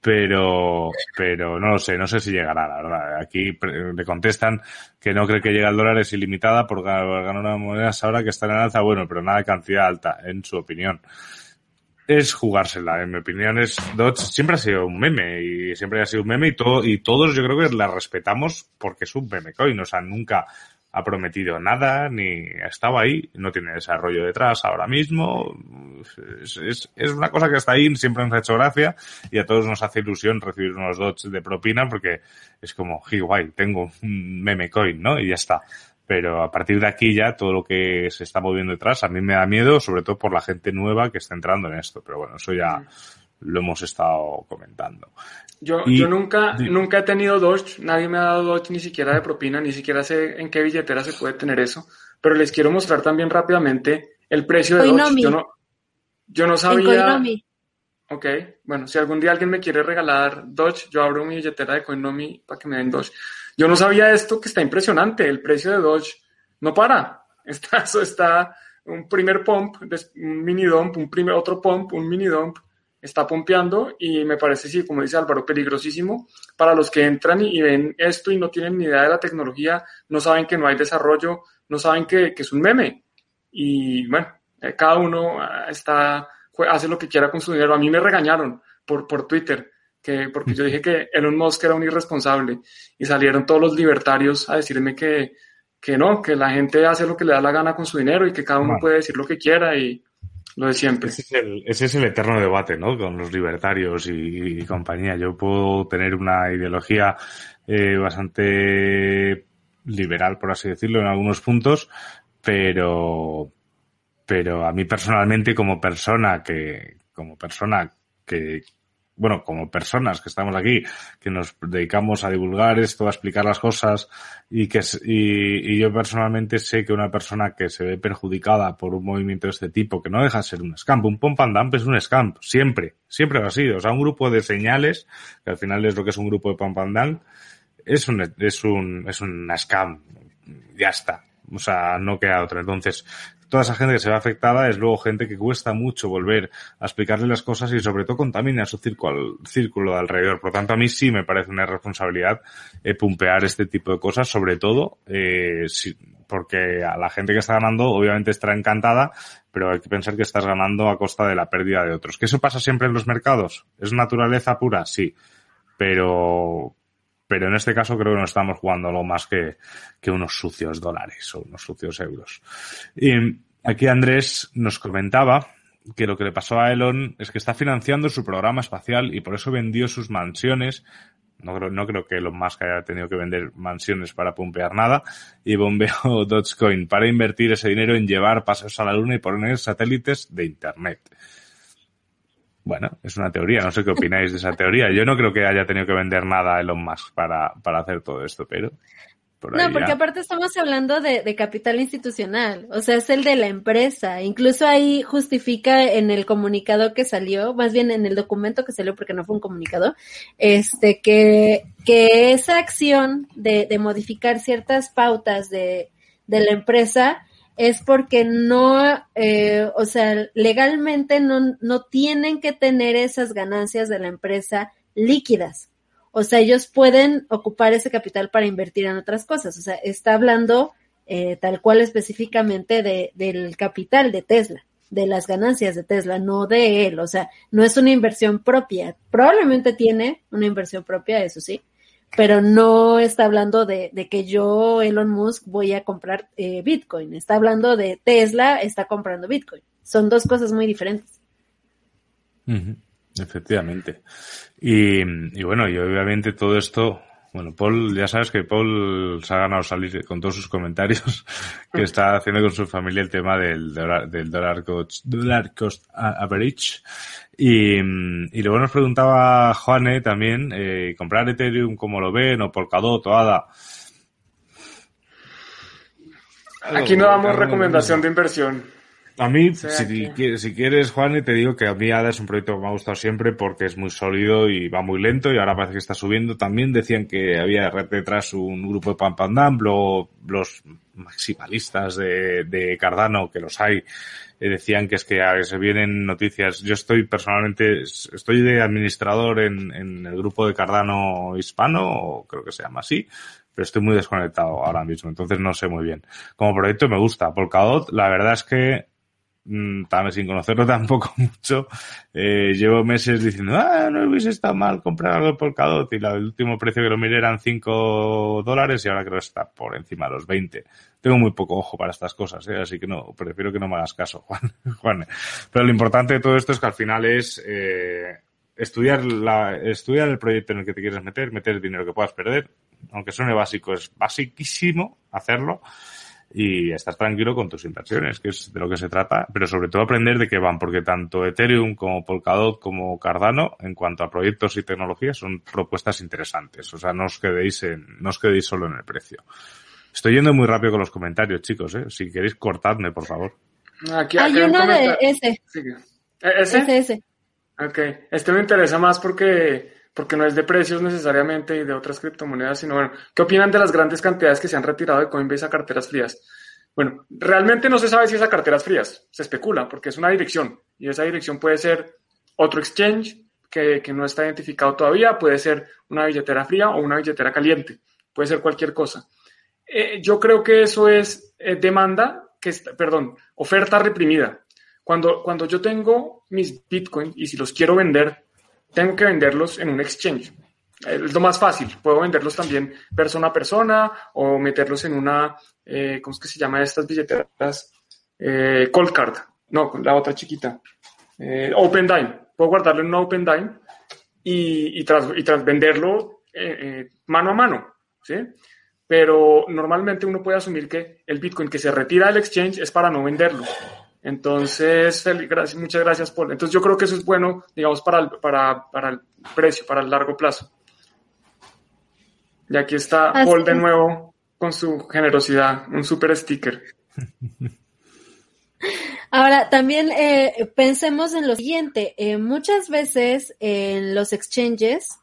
Speaker 2: pero, pero no lo sé, no sé si llegará, la verdad. Aquí le contestan que no cree que llegue al dólar, es ilimitada por ganar una moneda ahora que está en alza, bueno, pero nada de cantidad alta, en su opinión. Es jugársela, en mi opinión es Dodge siempre ha sido un meme y siempre ha sido un meme y todo, y todos yo creo que la respetamos porque es un meme coin, o sea, nunca ha prometido nada, ni ha estado ahí, no tiene desarrollo detrás ahora mismo. Es, es, una cosa que está ahí, siempre nos ha hecho gracia y a todos nos hace ilusión recibir unos dots de propina porque es como, hey, guay, tengo un meme coin, ¿no? Y ya está. Pero a partir de aquí ya todo lo que se está moviendo detrás a mí me da miedo, sobre todo por la gente nueva que está entrando en esto. Pero bueno, eso ya lo hemos estado comentando.
Speaker 1: Yo, yo nunca, nunca he tenido Doge, nadie me ha dado Doge ni siquiera de propina, ni siquiera sé en qué billetera se puede tener eso, pero les quiero mostrar también rápidamente el precio de Doge. Yo no, yo no sabía... Ok, bueno, si algún día alguien me quiere regalar Doge, yo abro mi billetera de Coinomi para que me den Doge. Yo no sabía esto que está impresionante, el precio de Doge no para. Está, está un primer pump, un mini dump, un primer otro pump, un mini dump, está pompeando y me parece, sí, como dice Álvaro, peligrosísimo para los que entran y, ven esto y no tienen ni idea de la tecnología, no saben que no hay desarrollo, no saben que, es un meme. Y bueno, eh, cada uno ah, está, hace lo que quiera con su dinero. A mí me regañaron por, por Twitter, que, porque yo dije que Elon Musk era un irresponsable y salieron todos los libertarios a decirme que, que no, que la gente hace lo que le da la gana con su dinero y que cada uno puede decir lo que quiera y lo de siempre.
Speaker 2: Ese es el, eterno debate, ¿no? Con los libertarios y, compañía. Yo puedo tener una ideología eh, bastante liberal, por así decirlo, en algunos puntos, pero, pero a mí personalmente como persona que, como persona que, bueno, como personas que estamos aquí, que nos dedicamos a divulgar esto, a explicar las cosas y que y, y, yo personalmente sé que una persona que se ve perjudicada por un movimiento de este tipo, que no deja de ser un scam, un pump and dump es un scam, siempre, siempre lo ha sido. O sea, un grupo de señales, que al final es lo que es un grupo de pump and dump, es un, es un, es un scam. Ya está. O sea, no queda otro. Entonces, toda esa gente que se ve afectada es luego gente que cuesta mucho volver a explicarle las cosas y sobre todo contamina su círculo, círculo de alrededor. Por lo tanto, a mí sí me parece una responsabilidad eh, pumpear este tipo de cosas, sobre todo eh, porque a la gente que está ganando obviamente estará encantada, pero hay que pensar que estás ganando a costa de la pérdida de otros. ¿Que eso pasa siempre en los mercados? ¿Es naturaleza pura? Sí. Pero, pero en este caso creo que no estamos jugando algo más que, unos sucios dólares o unos sucios euros. Y aquí Andrés nos comentaba que lo que le pasó a Elon es que está financiando su programa espacial y por eso vendió sus mansiones. No creo, no creo que Elon Musk haya tenido que vender mansiones para pumpear nada y bombeó Dogecoin para invertir ese dinero en llevar pasos a la luna y poner satélites de Internet. Bueno, es una teoría, no sé qué opináis de esa teoría. Yo no creo que haya tenido que vender nada a Elon Musk para, para hacer todo esto, pero...
Speaker 3: no, porque aparte estamos hablando de, de, capital institucional, o sea, es el de la empresa. Incluso ahí justifica en el comunicado que salió, más bien en el documento que salió porque no fue un comunicado, este, que, que esa acción de, de modificar ciertas pautas de, de la empresa es porque no, eh, o sea, legalmente no, no tienen que tener esas ganancias de la empresa líquidas. O sea, ellos pueden ocupar ese capital para invertir en otras cosas. O sea, está hablando eh, tal cual específicamente de, del capital de Tesla, de las ganancias de Tesla, no de él. O sea, no es una inversión propia. Probablemente tiene una inversión propia, eso sí, pero no está hablando de, de que yo, Elon Musk, voy a comprar eh, Bitcoin. Está hablando de Tesla, está comprando Bitcoin. Son dos cosas muy diferentes.
Speaker 2: Efectivamente. Y, y, bueno, y obviamente todo esto, bueno, Paul, ya sabes que Paul se ha ganado salir con todos sus comentarios que está haciendo con su familia el tema del dólar, del dólar cost, cost average. Y, y luego nos preguntaba Juane también, eh, comprar Ethereum como lo ven, o Polkadot o ADA.
Speaker 1: Aquí no damos recomendación de inversión.
Speaker 2: A mí, si, quieres, si quieres, Juan, te digo que a mí ADA es un proyecto que me ha gustado siempre porque es muy sólido y va muy lento y ahora parece que está subiendo. También decían que había detrás un grupo de Pam Pam Dam, luego los maximalistas de, de Cardano, que los hay, eh, decían que es que se vienen noticias. Yo estoy personalmente, estoy de administrador en, en el grupo de Cardano hispano, creo que se llama así, pero estoy muy desconectado ahora mismo, entonces no sé muy bien. Como proyecto me gusta. Polkadot, la verdad es que sin conocerlo tampoco mucho, eh, llevo meses diciendo, ah, no hubiese estado mal comprar algo por Polkadot y la, el último precio que lo miré eran 5 dólares y ahora creo que está por encima de los 20. Tengo muy poco ojo para estas cosas, ¿eh? así que no, prefiero que no me hagas caso, Juan. Juan. Pero lo importante de todo esto es que al final es eh, estudiar, la, estudiar el proyecto en el que te quieres meter, meter el dinero que puedas perder, aunque suene básico, es basiquísimo hacerlo y estar tranquilo con tus inversiones, que es de lo que se trata, pero sobre todo aprender de qué van, porque tanto Ethereum como Polkadot como Cardano, en cuanto a proyectos y tecnologías, son propuestas interesantes. O sea, no os quedéis en, no os quedéis solo en el precio. Estoy yendo muy rápido con los comentarios, chicos, ¿eh? Si queréis, cortadme, por favor.
Speaker 3: Aquí, Hay uno de ese.
Speaker 1: ¿Ese? Ese, ese. Ok. Este me interesa más porque porque no es de precios necesariamente y de otras criptomonedas, sino bueno, ¿qué opinan de las grandes cantidades que se han retirado de Coinbase a carteras frías? Bueno, realmente no se sabe si es a carteras frías, se especula porque es una dirección y esa dirección puede ser otro exchange que, que no está identificado todavía, puede ser una billetera fría o una billetera caliente, puede ser cualquier cosa. Eh, yo creo que eso es eh, demanda, que es, perdón, oferta reprimida. Cuando, cuando yo tengo mis bitcoins y si los quiero vender, tengo que venderlos en un exchange. Es lo más fácil. Puedo venderlos también persona a persona o meterlos en una, eh, ¿cómo es que se llama estas billeteras? Eh, Cold Card. No, la otra chiquita. Eh, open Dime. Puedo guardarlo en una Open Dime y, y, tras, y tras venderlo eh, mano a mano. ¿sí? Pero normalmente uno puede asumir que el Bitcoin que se retira del exchange es para no venderlo. Entonces, muchas gracias, Paul. Entonces, yo creo que eso es bueno, digamos, para el, para, para el precio, para el largo plazo. Y aquí está Paul de nuevo con su generosidad, un super sticker.
Speaker 3: Ahora, también eh, pensemos en lo siguiente. Eh, muchas veces en los exchanges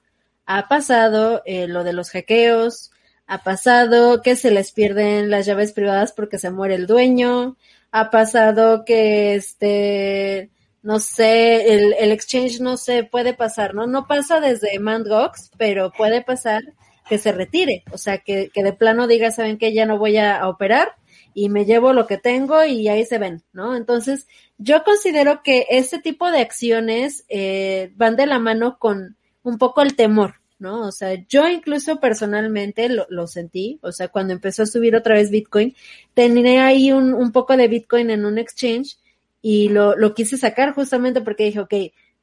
Speaker 3: ha pasado eh, lo de los hackeos, ha pasado que se les pierden las llaves privadas porque se muere el dueño, ha pasado que este, no sé, el, el exchange no sé, puede pasar, ¿no? No pasa desde Mandgox, pero puede pasar que se retire, o sea, que, que de plano diga, saben que ya no voy a, operar y me llevo lo que tengo y ahí se ven, ¿no? Entonces, yo considero que este tipo de acciones eh, van de la mano con un poco el temor, ¿no? O sea, yo incluso personalmente lo, lo, sentí, o sea, cuando empezó a subir otra vez Bitcoin, tenía ahí un, un poco de Bitcoin en un exchange y lo, lo quise sacar justamente porque dije, ok,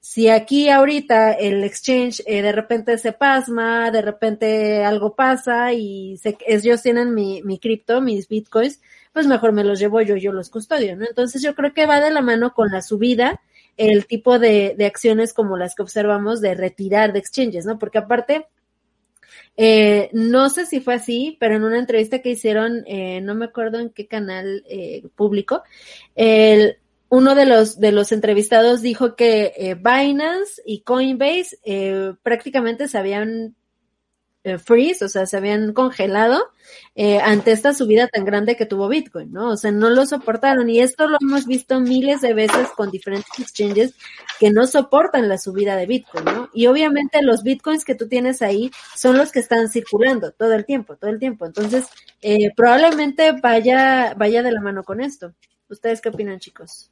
Speaker 3: si aquí ahorita el exchange eh, de repente se pasma, de repente algo pasa y se, ellos tienen mi, mi cripto, mis bitcoins, pues mejor me los llevo yo, yo los custodio, ¿no? Entonces yo creo que va de la mano con la subida el tipo de, de acciones como las que observamos de retirar de exchanges, ¿no? Porque aparte, Eh, no sé si fue así, pero en una entrevista que hicieron, eh, no me acuerdo en qué canal eh, público, uno de los, de los entrevistados dijo que eh, Binance y Coinbase eh, prácticamente se habían eh, freeze, o sea, se habían congelado eh, ante esta subida tan grande que tuvo Bitcoin, ¿no? O sea, no lo soportaron y esto lo hemos visto miles de veces con diferentes exchanges que no soportan la subida de Bitcoin, ¿no? Y obviamente los Bitcoins que tú tienes ahí son los que están circulando todo el tiempo, todo el tiempo. Entonces, eh, probablemente vaya, vaya de la mano con esto. ¿Ustedes qué opinan, chicos?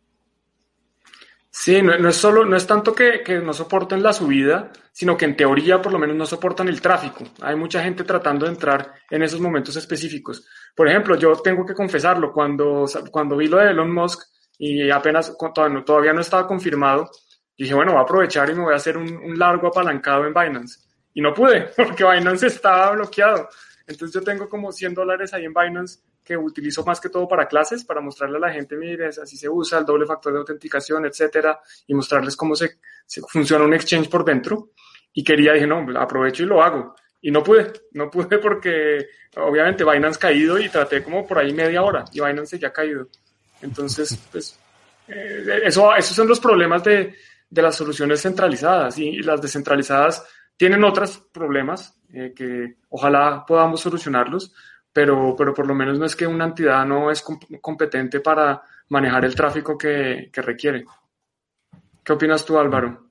Speaker 1: Sí, no, es solo, no es tanto que, que, no soporten la subida, sino que en teoría por lo menos no soportan el tráfico. Hay mucha gente tratando de entrar en esos momentos específicos. Por ejemplo, yo tengo que confesarlo, cuando, cuando vi lo de Elon Musk y apenas todavía no estaba confirmado, dije, bueno, voy a aprovechar y me voy a hacer un, un largo apalancado en Binance. Y no pude, porque Binance estaba bloqueado. Entonces yo tengo como 100 dólares ahí en Binance que utilizo más que todo para clases, para mostrarle a la gente, mire, así se usa el doble factor de autenticación, etcétera, y mostrarles cómo se, se, funciona un exchange por dentro. Y quería, dije, no, aprovecho y lo hago. Y no pude, no pude porque obviamente Binance caído y traté como por ahí media hora y Binance ya ha caído. Entonces, pues, eh, eso, esos son los problemas de, de las soluciones centralizadas y, y las descentralizadas tienen otros problemas eh, que ojalá podamos solucionarlos, pero, pero por lo menos no es que una entidad no es competente para manejar el tráfico que, que requiere. ¿Qué opinas tú, Álvaro?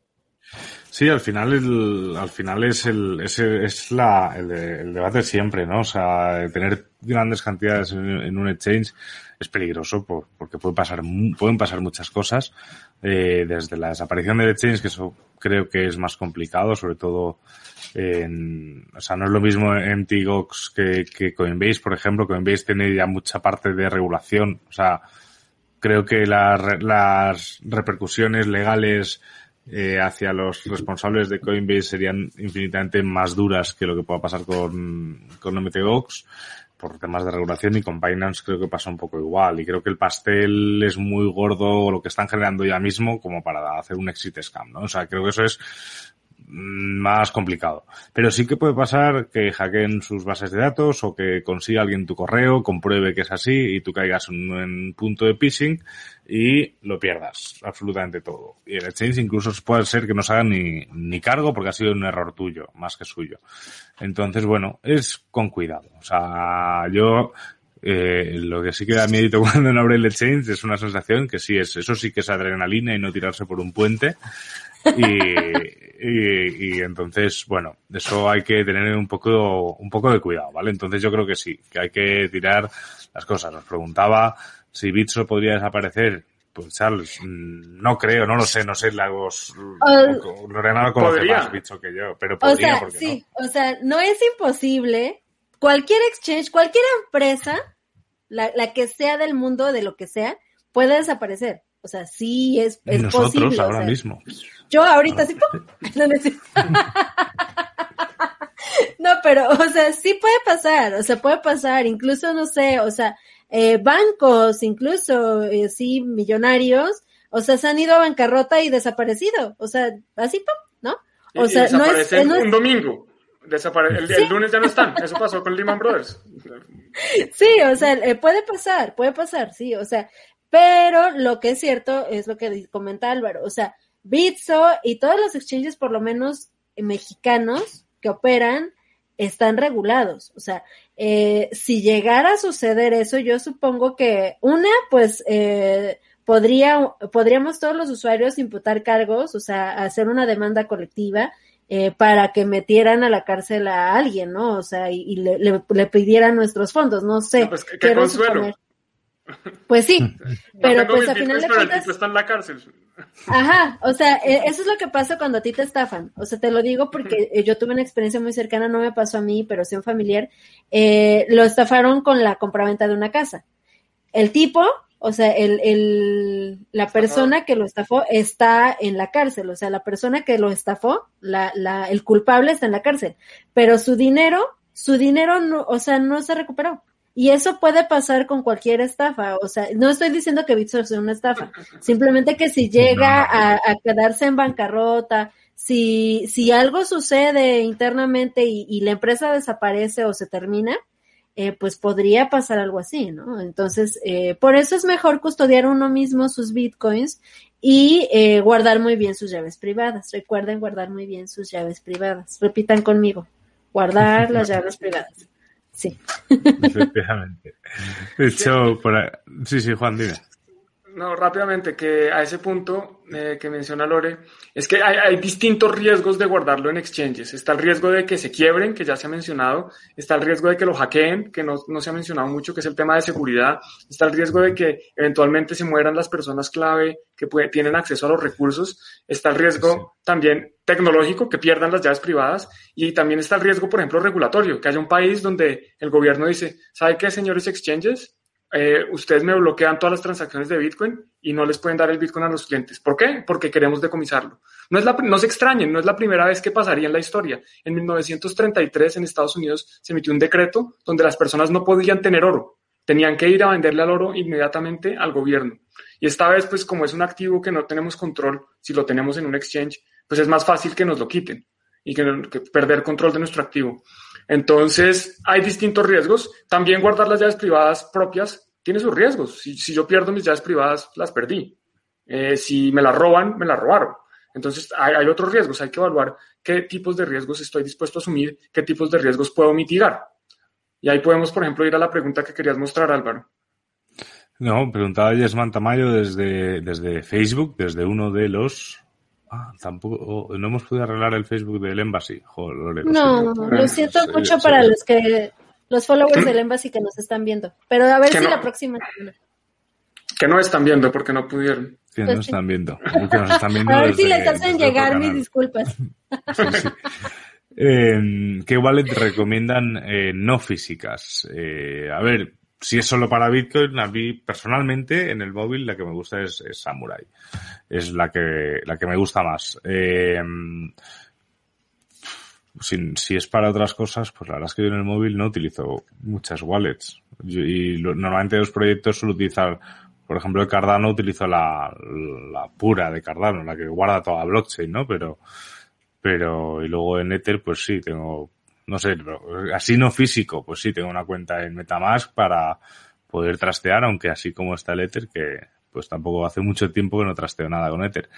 Speaker 2: Sí, al final, el, al final es el, es, es la, el, el, debate siempre, ¿no? O sea, tener grandes cantidades en, en un exchange es peligroso por, porque puede pasar, pueden pasar muchas cosas, eh, desde la desaparición del exchange, que eso creo que es más complicado, sobre todo en, o sea, no es lo mismo en Tigox que, que Coinbase, por ejemplo. Coinbase tiene ya mucha parte de regulación, o sea, creo que la, las repercusiones legales eh, hacia los responsables de Coinbase serían infinitamente más duras que lo que pueda pasar con, con MTGOX por temas de regulación y con Binance creo que pasa un poco igual y creo que el pastel es muy gordo lo que están generando ya mismo como para hacer un exit scam, ¿no? O sea, creo que eso es más complicado. Pero sí que puede pasar que hackeen sus bases de datos o que consiga alguien tu correo, compruebe que es así y tú caigas en un punto de phishing y lo pierdas absolutamente todo. Y el exchange incluso puede ser que no se haga ni, ni cargo porque ha sido un error tuyo, más que suyo. Entonces, bueno, es con cuidado. O sea, yo eh, lo que sí que da miedo cuando no abre el exchange es una sensación que sí es, eso sí que es adrenalina y no tirarse por un puente. Y, y, y, entonces, bueno, eso hay que tener un poco, un poco de cuidado, ¿vale? Entonces yo creo que sí, que hay que tirar las cosas. Nos preguntaba si Bitso podría desaparecer. Pues Charles, no creo, no lo sé, no sé, Lagos, uh, Lorena lo conoce podría. más Bitso que yo, pero podría,
Speaker 3: o sea, sí, no? o sea, no es imposible. Cualquier exchange, cualquier empresa, la, la que sea del mundo, de lo que sea, puede desaparecer. O sea, sí es, es
Speaker 2: nosotros
Speaker 3: posible.
Speaker 2: ahora
Speaker 3: o sea,
Speaker 2: mismo.
Speaker 3: Yo ahorita sí. No, no, pero, o sea, sí puede pasar, o sea, puede pasar, incluso, no sé, o sea, eh, bancos, incluso, eh, sí, millonarios, o sea, se han ido a bancarrota y desaparecido, o sea, así, ¿no?
Speaker 1: O y, sea, y no es, no es, un domingo. Desapare el, el, lunes ya no están. Eso pasó con Lehman Brothers.
Speaker 3: Sí, o sea, eh, puede pasar, puede pasar, sí, o sea, pero lo que es cierto es lo que comenta Álvaro, o sea, Bitso y todos los exchanges, por lo menos mexicanos que operan, están regulados. O sea, eh, si llegara a suceder eso, yo supongo que una, pues, eh, podría, podríamos todos los usuarios imputar cargos, o sea, hacer una demanda colectiva eh, para que metieran a la cárcel a alguien, ¿no? O sea, y, y le, le, le, pidieran nuestros fondos, no sé.
Speaker 1: No, pues, qué, qué consuelo. Suponer.
Speaker 3: Pues sí, pero no pues al final de
Speaker 1: cuentas... está en la cárcel.
Speaker 3: Ajá, o sea, e, eso es lo que pasa cuando a ti te estafan. O sea, te lo digo porque yo tuve una experiencia muy cercana, no me pasó a mí, pero sí a un familiar. Eh, lo estafaron con la compraventa de una casa. El tipo, o sea, el, el, la persona que lo estafó está en la cárcel. O sea, la persona que lo estafó, la, la, el culpable está en la cárcel. Pero su dinero, su dinero, no, o sea, no se recuperó. Y eso puede pasar con cualquier estafa. O sea, no estoy diciendo que Bitso sea una estafa. Simplemente que si llega a, a quedarse en bancarrota, si, si algo sucede internamente y, la empresa desaparece o se termina, eh, pues podría pasar algo así, ¿no? Entonces, eh, por eso es mejor custodiar uno mismo sus bitcoins y eh, guardar muy bien sus llaves privadas. Recuerden guardar muy bien sus llaves privadas. Repitan conmigo, guardar las llaves privadas. Sí.
Speaker 2: Efectivamente. De hecho, por sí, sí, Juan, dime.
Speaker 1: No, rápidamente, que a ese punto eh, que menciona Lore, es que hay, distintos riesgos de guardarlo en exchanges. Está el riesgo de que se quiebren, que ya se ha mencionado. Está el riesgo de que lo hackeen, que no, se ha mencionado mucho, que es el tema de seguridad. Está el riesgo de que eventualmente se mueran las personas clave que tienen acceso a los recursos. Está el riesgo también tecnológico, que pierdan las llaves privadas. Y también está el riesgo, por ejemplo, regulatorio, que haya un país donde el gobierno dice, ¿sabe qué, señores exchanges? Eh, ustedes me bloquean todas las transacciones de Bitcoin y no les pueden dar el Bitcoin a los clientes. ¿Por qué? Porque queremos decomisarlo. No, se extrañen, no es la primera vez que pasaría en la historia. En 1933 en Estados Unidos se emitió un decreto donde las personas no podían tener oro. Tenían que ir a venderle al oro inmediatamente al gobierno. Y esta vez, pues como es un activo que no tenemos control, si lo tenemos en un exchange, pues es más fácil que nos lo quiten y que, que perder control de nuestro activo. Entonces, hay distintos riesgos. También guardar las llaves privadas propias tiene sus riesgos. Si, yo pierdo mis llaves privadas, las perdí. Eh, si me las roban, me las robaron. Entonces, hay, otros riesgos. Hay que evaluar qué tipos de riesgos estoy dispuesto a asumir, qué tipos de riesgos puedo mitigar. Y ahí podemos, por ejemplo, ir a la pregunta que querías mostrar, Álvaro.
Speaker 2: No, preguntaba Yesman Tamayo desde, desde Facebook, desde uno de los Ah, tampoco, no hemos podido arreglar el Facebook del Embassy.
Speaker 3: no, lo siento mucho para los que, los followers del Embassy que nos están viendo. Pero a ver si la próxima
Speaker 1: Que no están viendo porque no pudieron.
Speaker 2: Que no pues están viendo. a
Speaker 3: ver si les hacen llegar mis disculpas.
Speaker 2: Em, ¿Qué wallet recomiendan eh, no físicas? Eh, a ver, si es solo para Bitcoin, a mí personalmente en el móvil la que me gusta es, Samurai. Es la que, la que me gusta más. Eh, si, es para otras cosas, pues la verdad es que yo en el móvil no utilizo muchas wallets. y normalmente los proyectos suelo utilizar, por ejemplo, el Cardano utilizo la, la pura de Cardano, la que guarda toda la blockchain, ¿no? Pero, pero, y luego en Ether, pues sí, tengo no sé, así no físico, pues sí, tengo una cuenta en Metamask para poder trastear, aunque así como está el Ether, que pues tampoco hace mucho tiempo que no trasteo nada con Ether.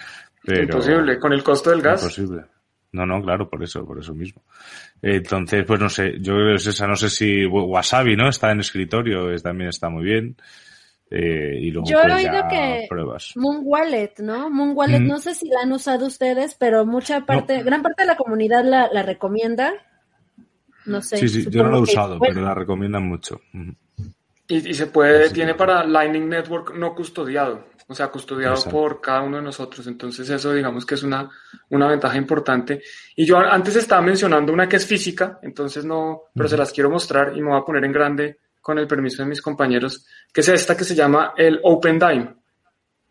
Speaker 2: Pero,
Speaker 1: imposible, con el costo del gas.
Speaker 2: Imposible. No, no, claro, por eso, por eso mismo. Entonces, pues no sé, yo creo que es esa, no sé si Wasabi, ¿no? Está en escritorio, es, también está muy bien. Eh, y luego
Speaker 3: Yo
Speaker 2: he
Speaker 3: pues, oído que
Speaker 2: pruebas.
Speaker 3: Moon Wallet, ¿no? Moon Wallet, no sé si la han usado ustedes, pero mucha parte, gran parte de la comunidad la, la recomienda. No sé.
Speaker 2: Sí, sí, yo no lo he usado, pero la recomiendan mucho.
Speaker 1: Y, se puede, tiene para Lightning Network no custodiado, o sea, custodiado por cada uno de nosotros. Entonces eso digamos que es una, una ventaja importante. Y yo antes estaba mencionando una que es física, entonces no, pero se las quiero mostrar y me voy a poner en grande con el permiso de mis compañeros, que es esta que se llama el Open Dime.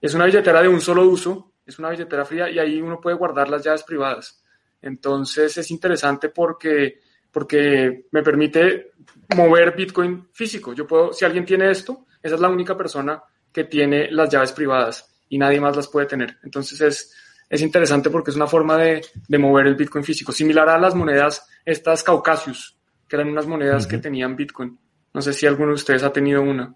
Speaker 1: Es una billetera de un solo uso, es una billetera fría y ahí uno puede guardar las llaves privadas. Entonces es interesante porque porque me permite mover Bitcoin físico. Yo puedo, si alguien tiene esto, esa es la única persona que tiene las llaves privadas y nadie más las puede tener. Entonces es, es interesante porque es una forma de, de mover el Bitcoin físico, similar a las monedas, estas Caucasius, que eran unas monedas que tenían Bitcoin. No sé si alguno de ustedes ha tenido una.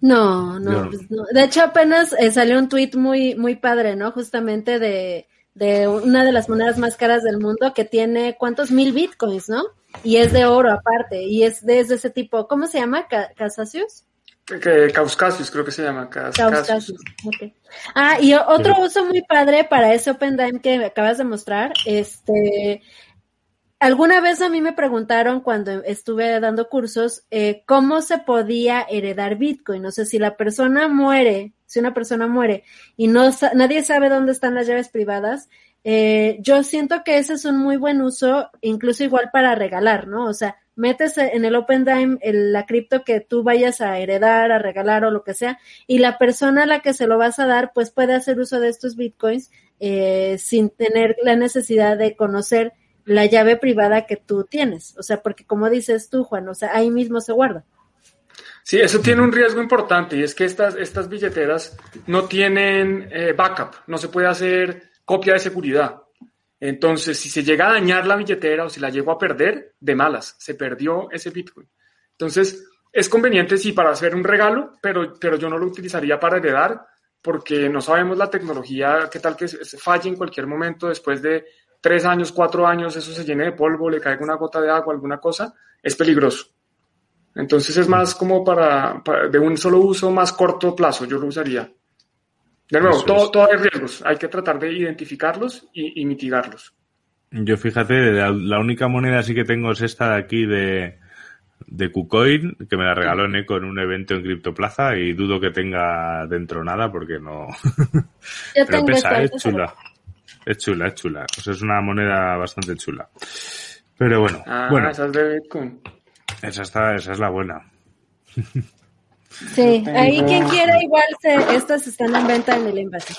Speaker 3: No, no, pues no. De hecho, apenas eh, salió un tweet muy, muy padre, ¿no? Justamente de, de una de las monedas más caras del mundo que tiene cuántos mil bitcoins, ¿no? Y es de oro aparte, y es de, ese tipo, ¿cómo se llama? ¿Casasius?
Speaker 1: Caucasius, creo que se llama. Caucasius.
Speaker 3: Ah, y otro uso muy padre para ese Open Dime que acabas de mostrar, este, alguna vez a mí me preguntaron cuando estuve dando cursos eh, cómo se podía heredar Bitcoin. No sé si la persona muere, si una persona muere y no nadie sabe dónde están las llaves privadas. Eh, yo siento que ese es un muy buen uso, incluso igual para regalar, ¿no? O sea, metes en el Open Dime la cripto que tú vayas a heredar, a regalar o lo que sea, y la persona a la que se lo vas a dar, pues puede hacer uso de estos bitcoins eh, sin tener la necesidad de conocer la llave privada que tú tienes. O sea, porque como dices tú, Juan, o sea, ahí mismo se guarda.
Speaker 1: Sí, eso tiene un riesgo importante y es que estas, estas billeteras no tienen eh, backup, no se puede hacer copia de seguridad. Entonces, si se llega a dañar la billetera o si la llego a perder, de malas, se perdió ese Bitcoin. Entonces, es conveniente sí para hacer un regalo, pero, pero yo no lo utilizaría para heredar porque no sabemos la tecnología, qué tal que falle en cualquier momento después de tres años, cuatro años, eso se llene de polvo, le caiga una gota de agua, alguna cosa, es peligroso. Entonces es más como para, de un solo uso más corto plazo, yo lo usaría. De nuevo, todo, todo, hay riesgos, hay que tratar de identificarlos y, mitigarlos.
Speaker 2: Yo fíjate, la, única moneda así que tengo es esta de aquí de, de KuCoin, que me la regaló Neko en un evento en Criptoplaza y dudo que tenga dentro nada porque no... Pero pesa, es chula. Es chula, es chula. O sea, es una moneda bastante chula. Pero bueno.
Speaker 1: Ah,
Speaker 2: bueno.
Speaker 1: esa es de Bitcoin.
Speaker 2: Esa, está, esa es la buena.
Speaker 3: Sí, ahí quien quiera igual se, estas están en venta en el envase.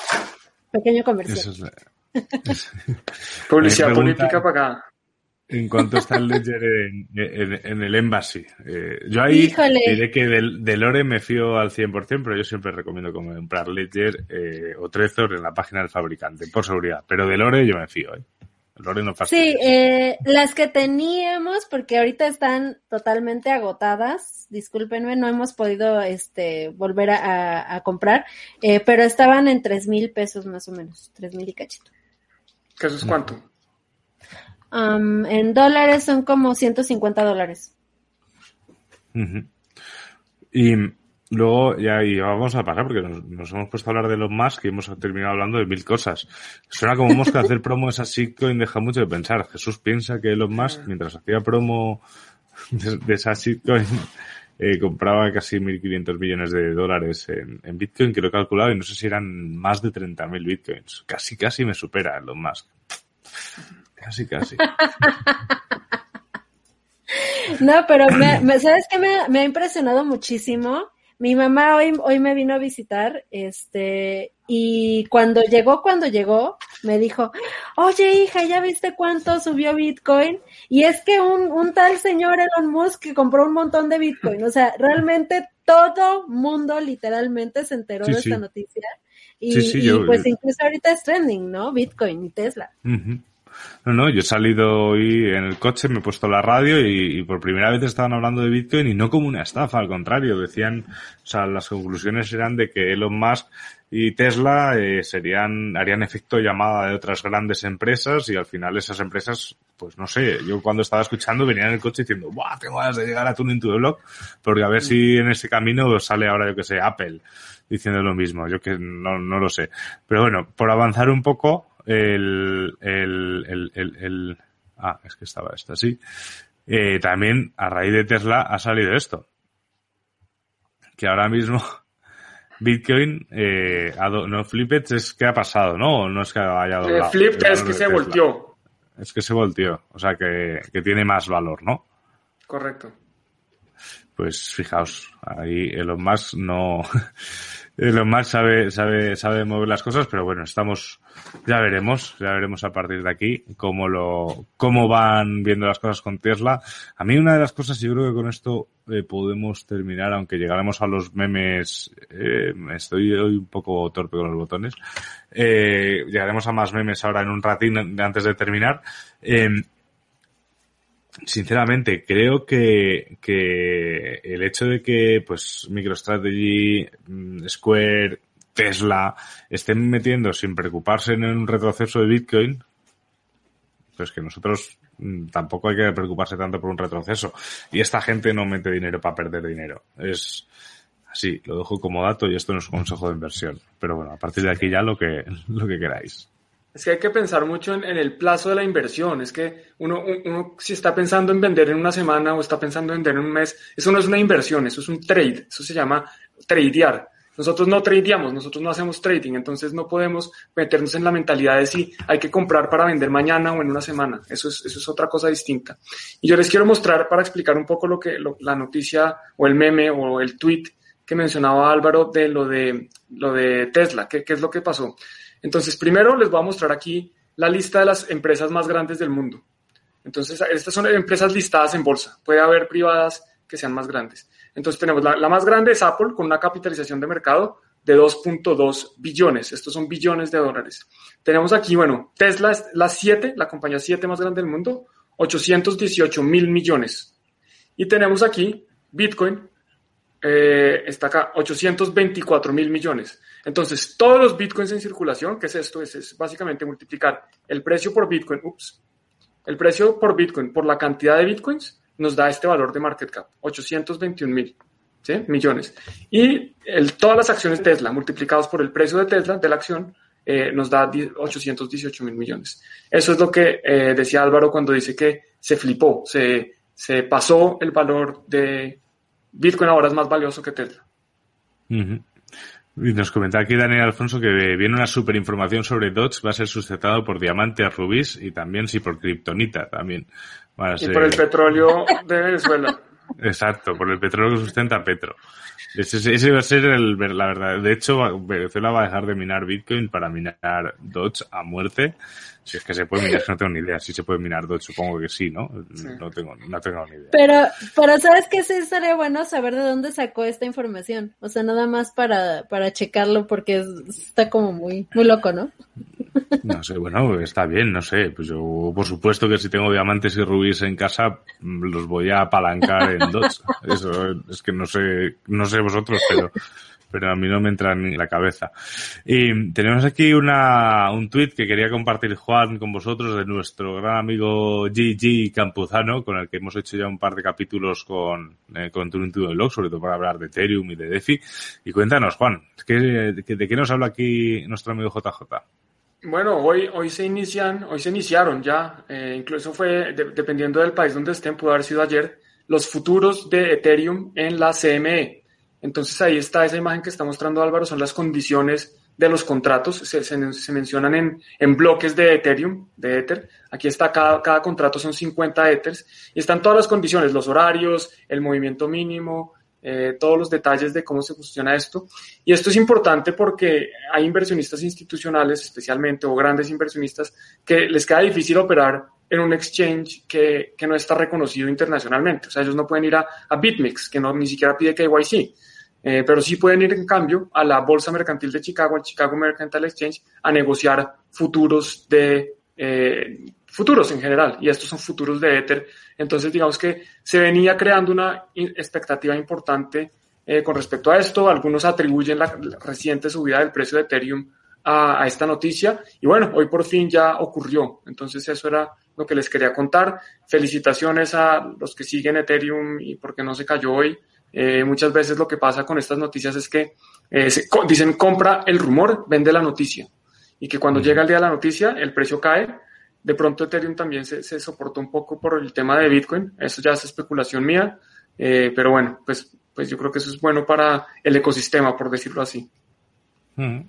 Speaker 3: Pequeño comercial.
Speaker 1: Publicidad política para acá.
Speaker 2: En cuanto está el Ledger en, el Embassy. Eh, yo ahí diré que del, del, Lore me fío al 100%, pero yo siempre recomiendo comprar Ledger eh, o Trezor en la página del fabricante, por seguridad. Pero del Lore yo me fío. ¿eh? El Lore no
Speaker 3: Sí, eh, las que teníamos, porque ahorita están totalmente agotadas, discúlpenme, no hemos podido este, volver a, a comprar, eh, pero estaban en tres mil pesos más o menos, tres mil y cachito.
Speaker 1: ¿Qué eso es cuánto?
Speaker 3: en dólares son como 150 dólares.
Speaker 2: Y luego ya, vamos a pasar porque nos, hemos puesto a hablar de los más que hemos terminado hablando de mil cosas. Suena como mosca hacer promo de esa shitcoin deja mucho de pensar. Jesús piensa que Elon Musk, mientras hacía promo de, esa shitcoin, eh, compraba casi 1.500 millones de dólares en, en, Bitcoin, que lo he calculado y no sé si eran más de 30.000 Bitcoins. Casi, casi me supera Elon Musk. Casi, casi.
Speaker 3: no, pero me, ¿sabes qué me, me, ha impresionado muchísimo? Mi mamá hoy, hoy me vino a visitar, este, y cuando llegó, cuando llegó, me dijo, oye hija, ¿ya viste cuánto subió Bitcoin? Y es que un, un tal señor Elon Musk que compró un montón de Bitcoin, o sea, realmente todo mundo literalmente se enteró de esta noticia. Y, pues incluso ahorita es trending, ¿no? Bitcoin y Tesla.
Speaker 2: No, no, yo he salido hoy en el coche, me he puesto la radio y, por primera vez estaban hablando de Bitcoin y no como una estafa, al contrario, decían, o sea, las conclusiones eran de que Elon Musk y Tesla eh, serían, harían efecto llamada de otras grandes empresas y al final esas empresas, pues no sé, yo cuando estaba escuchando venía en el coche diciendo, ¡buah, tengo ganas de llegar a Tuning to the Block! Porque a ver si en ese camino sale ahora, yo que sé, Apple diciendo lo mismo, yo que no, no lo sé. Pero bueno, por avanzar un poco, el, el, el, el, ah, es que estaba esto así. Eh, también a raíz de Tesla ha salido esto. Que ahora mismo Bitcoin, eh, no Flipped es que ha pasado, ¿no? No es que haya
Speaker 1: eh, doblado. Flipped es que se volteó.
Speaker 2: Es que se volteó, o sea que, que tiene más valor, ¿no?
Speaker 1: Correcto.
Speaker 2: Pues fijaos, ahí Elon Musk no, lo más sabe, sabe, sabe mover las cosas, pero bueno, estamos, ya veremos, ya veremos a partir de aquí cómo lo, cómo van viendo las cosas con Tesla. A mí una de las cosas, yo creo que con esto eh, podemos terminar, aunque llegaremos a los memes, eh, estoy hoy un poco torpe con los botones, eh, llegaremos a más memes ahora en un ratín antes de terminar. Sinceramente, creo que, que el hecho de que pues MicroStrategy, mm, Square, Tesla estén metiendo sin preocuparse en un retroceso de Bitcoin, pues que nosotros mm, tampoco hay que preocuparse tanto por un retroceso. Y esta gente no mete dinero para perder dinero. Es así, lo dejo como dato y esto no es un consejo de inversión. Pero bueno, a partir de aquí ya lo que, lo que queráis.
Speaker 1: Es que hay que pensar mucho en, el plazo de la inversión. Es que uno, si está pensando en vender en una semana o está pensando en vender en un mes, eso no es una inversión, eso es un trade. Eso se llama tradear. Nosotros no tradeamos, nosotros no hacemos trading, entonces no podemos meternos en la mentalidad de si hay que comprar para vender mañana o en una semana. Eso es, eso es otra cosa distinta. Y yo les quiero mostrar para explicar un poco lo que la noticia o el meme o el tweet que mencionaba Álvaro de lo de lo de Tesla, qué es lo que pasó. Entonces, primero les voy a mostrar aquí la lista de las empresas más grandes del mundo. Entonces, estas son empresas listadas en bolsa. Puede haber privadas que sean más grandes. Entonces, tenemos la, más grande es Apple, con una capitalización de mercado de 2.2 billones. Estos son billones de dólares. Tenemos aquí, bueno, Tesla es la 7, la compañía 7 más grande del mundo, 818 mil millones. Y tenemos aquí Bitcoin, eh, está acá, 824 mil millones. Entonces, todos los bitcoins en circulación, ¿qué es esto? Es, básicamente multiplicar el precio por bitcoin, ups, el precio por bitcoin por la cantidad de bitcoins nos da este valor de market cap, 821 mil millones. Y todas las acciones Tesla multiplicados por el precio de Tesla, de la acción, eh, nos da 818 mil millones. Eso es lo que eh, decía Álvaro cuando dice que se flipó, se, pasó el valor de Bitcoin ahora es más valioso que Tesla.
Speaker 2: Y nos comenta aquí Daniel Alfonso que viene una super información sobre Dodge, va a ser sustentado por diamantes, rubíes y también sí por kriptonita también.
Speaker 1: y por el petróleo de Venezuela.
Speaker 2: Exacto, por el petróleo que sustenta Petro. Ese, ese, va a ser el, la verdad. De hecho, Venezuela va a dejar de minar Bitcoin para minar Dodge a muerte. Si es que se puede minar, no tengo ni idea. Si se puede minar Dodge, supongo que sí, ¿no? Sí. No, tengo, no tengo ni idea.
Speaker 3: Pero, pero ¿sabes qué? Sí estaría bueno saber de dónde sacó esta información. O sea, nada más para, para checarlo porque está como muy, muy loco, ¿no?
Speaker 2: No sé, bueno, está bien, no sé. Pues yo, por supuesto que si tengo diamantes y rubíes en casa, los voy a apalancar en Dodge. Eso es que no sé, no sé vosotros, pero, pero a mí no me entra ni en la cabeza. Y tenemos aquí una, un tuit que quería compartir Juan con vosotros de nuestro gran amigo Gigi Campuzano, con el que hemos hecho ya un par de capítulos con, eh, con Turing Log, sobre todo para hablar de Ethereum y de DeFi. Y cuéntanos, Juan, ¿qué, de, qué nos habla aquí nuestro amigo JJ?
Speaker 1: Bueno, hoy, hoy se inician, hoy se iniciaron ya, eh, incluso fue, de, dependiendo del país donde estén, pudo haber sido ayer, los futuros de Ethereum en la CME. Entonces ahí está esa imagen que está mostrando Álvaro, son las condiciones de los contratos, se, mencionan en, bloques de Ethereum, de Ether. Aquí está, cada, contrato son 50 Ethers y están todas las condiciones, los horarios, el movimiento mínimo, eh, todos los detalles de cómo se funciona esto. Y esto es importante porque hay inversionistas institucionales, especialmente, o grandes inversionistas, que les queda difícil operar en un exchange que, que no está reconocido internacionalmente. O sea, ellos no pueden ir a, a BitMEX, que no ni siquiera pide KYC. Eh, pero sí pueden ir en cambio a la Bolsa Mercantil de Chicago, al Chicago Mercantile Exchange, a negociar futuros de eh, futuros en general, y estos son futuros de Ether. Entonces, digamos que se venía creando una expectativa importante eh, con respecto a esto. Algunos atribuyen la reciente subida del precio de Ethereum a, a, esta noticia, y bueno, hoy por fin ya ocurrió. Entonces, eso era lo que les quería contar. Felicitaciones a los que siguen Ethereum y porque no se cayó hoy. Eh, muchas veces lo que pasa con estas noticias es que eh, se, dicen compra el rumor, vende la noticia. Y que cuando llega el día de la noticia, el precio cae. De pronto Ethereum también se, se soportó un poco por el tema de Bitcoin. Eso ya es especulación mía. Eh, pero bueno, pues, pues yo creo que eso es bueno para el ecosistema, por decirlo así.
Speaker 2: Mm.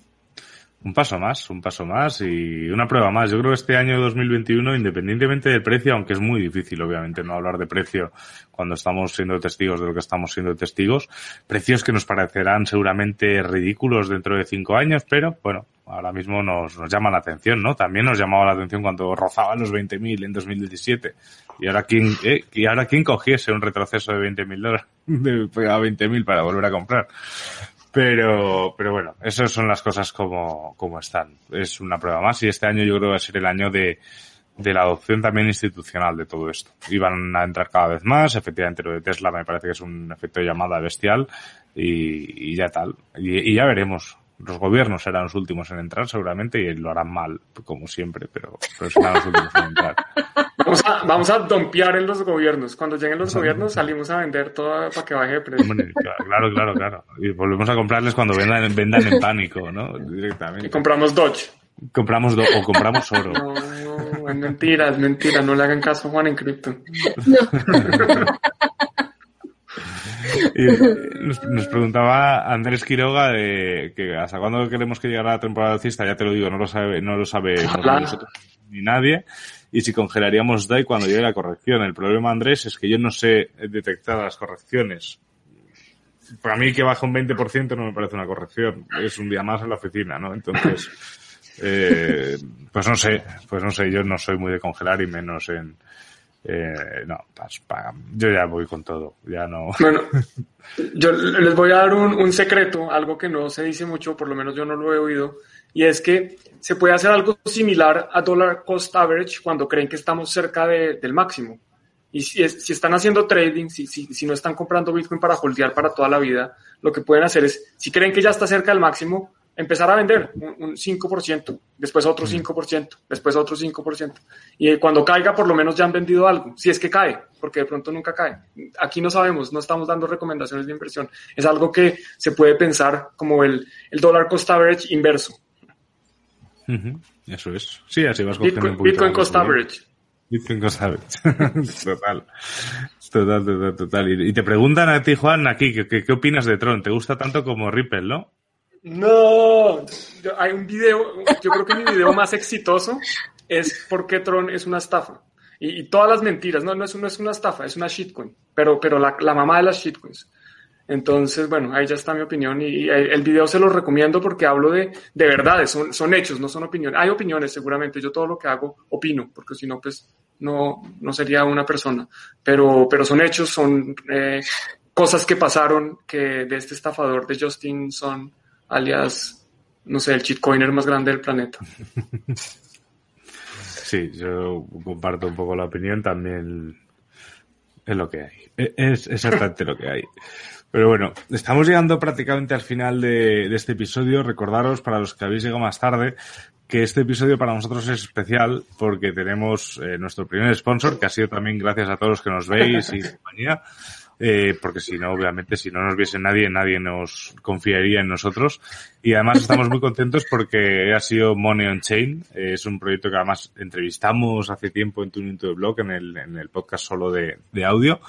Speaker 2: Un paso más, un paso más y una prueba más. Yo creo que este año 2021, independientemente del precio, aunque es muy difícil, obviamente, no hablar de precio cuando estamos siendo testigos de lo que estamos siendo testigos, precios que nos parecerán seguramente ridículos dentro de cinco años, pero bueno, ahora mismo nos, nos llama la atención, ¿no? También nos llamaba la atención cuando rozaban los 20.000 en 2017. Y ahora quién, eh, y ahora quién cogiese un retroceso de 20.000 dólares a 20.000 para volver a comprar. Pero, pero bueno, esas son las cosas como, como están. Es una prueba más y este año yo creo que va a ser el año de, de la adopción también institucional de todo esto. Y van a entrar cada vez más, efectivamente lo de Tesla me parece que es un efecto de llamada bestial y, y ya tal. Y, y, ya veremos. Los gobiernos serán los últimos en entrar seguramente y lo harán mal, como siempre, pero, pero serán los últimos en entrar.
Speaker 1: Vamos a, vamos a dompear en los gobiernos. Cuando lleguen los gobiernos salimos a vender todo para que baje de precio.
Speaker 2: Claro, claro, claro. Y volvemos a comprarles cuando vendan, vendan en pánico, ¿no? Directamente.
Speaker 1: Y compramos Dodge.
Speaker 2: Compramos do o compramos oro.
Speaker 1: No, no, es mentira, es mentira. No le hagan caso a Juan en cripto. No.
Speaker 2: Y nos, nos, preguntaba Andrés Quiroga de que hasta cuándo queremos que llegara la temporada alcista, ya te lo digo, no lo sabe, no lo sabe nosotros, ni nadie. Y si congelaríamos DAI cuando llegue la corrección. El problema, Andrés, es que yo no sé detectar las correcciones. Para mí que baja un 20% no me parece una corrección. Es un día más en la oficina, ¿no? Entonces, eh, pues no sé, pues no sé, yo no soy muy de congelar y menos en, eh, no, yo ya voy con todo, ya no.
Speaker 1: Bueno, yo les voy a dar un, un, secreto, algo que no se dice mucho, por lo menos yo no lo he oído, y es que se puede hacer algo similar a dollar cost average cuando creen que estamos cerca de, del máximo. Y si, si, están haciendo trading, si, si, si no están comprando Bitcoin para holdear para toda la vida, lo que pueden hacer es, si creen que ya está cerca del máximo, empezar a vender un, 5%, después otro 5%, después otro 5%. Y cuando caiga, por lo menos ya han vendido algo, si es que cae, porque de pronto nunca cae. Aquí no sabemos, no estamos dando recomendaciones de inversión. Es algo que se puede pensar como el, el dollar cost average inverso.
Speaker 2: Eso es. Sí, así vas
Speaker 1: Bitcoin, Bitcoin cost average.
Speaker 2: Bitcoin cost average. total. Total, total, total. Y, te preguntan a ti, Juan, aquí, ¿qué, qué opinas de Tron? ¿Te gusta tanto como Ripple, no?
Speaker 1: No, hay un video, yo creo que mi video más exitoso es por qué Tron es una estafa. Y, todas las mentiras, no, no es, no es una estafa, es una shitcoin, pero, pero la, la mamá de las shitcoins. Entonces, bueno, ahí ya está mi opinión y, el video se lo recomiendo porque hablo de, de verdades, son, son hechos, no son opiniones. Hay opiniones seguramente, yo todo lo que hago opino, porque si no, pues no, no sería una persona, pero, pero son hechos, son eh, cosas que pasaron que de este estafador de Justin son alias, no sé, el shitcoiner más grande del planeta.
Speaker 2: Sí, yo comparto un poco la opinión, también es lo que hay. Es exactamente lo que hay. Pero bueno, estamos llegando prácticamente al final de, de, este episodio. Recordaros, para los que habéis llegado más tarde, que este episodio para nosotros es especial porque tenemos eh, nuestro primer sponsor, que ha sido también gracias a todos los que nos veis y compañía eh, porque si no, obviamente, si no nos viese nadie, nadie nos confiaría en nosotros. Y además estamos muy contentos porque ha sido Money on Chain. Eh, es un proyecto que además entrevistamos hace tiempo en Tuning to the Blog, en el, en el podcast solo de, de audio.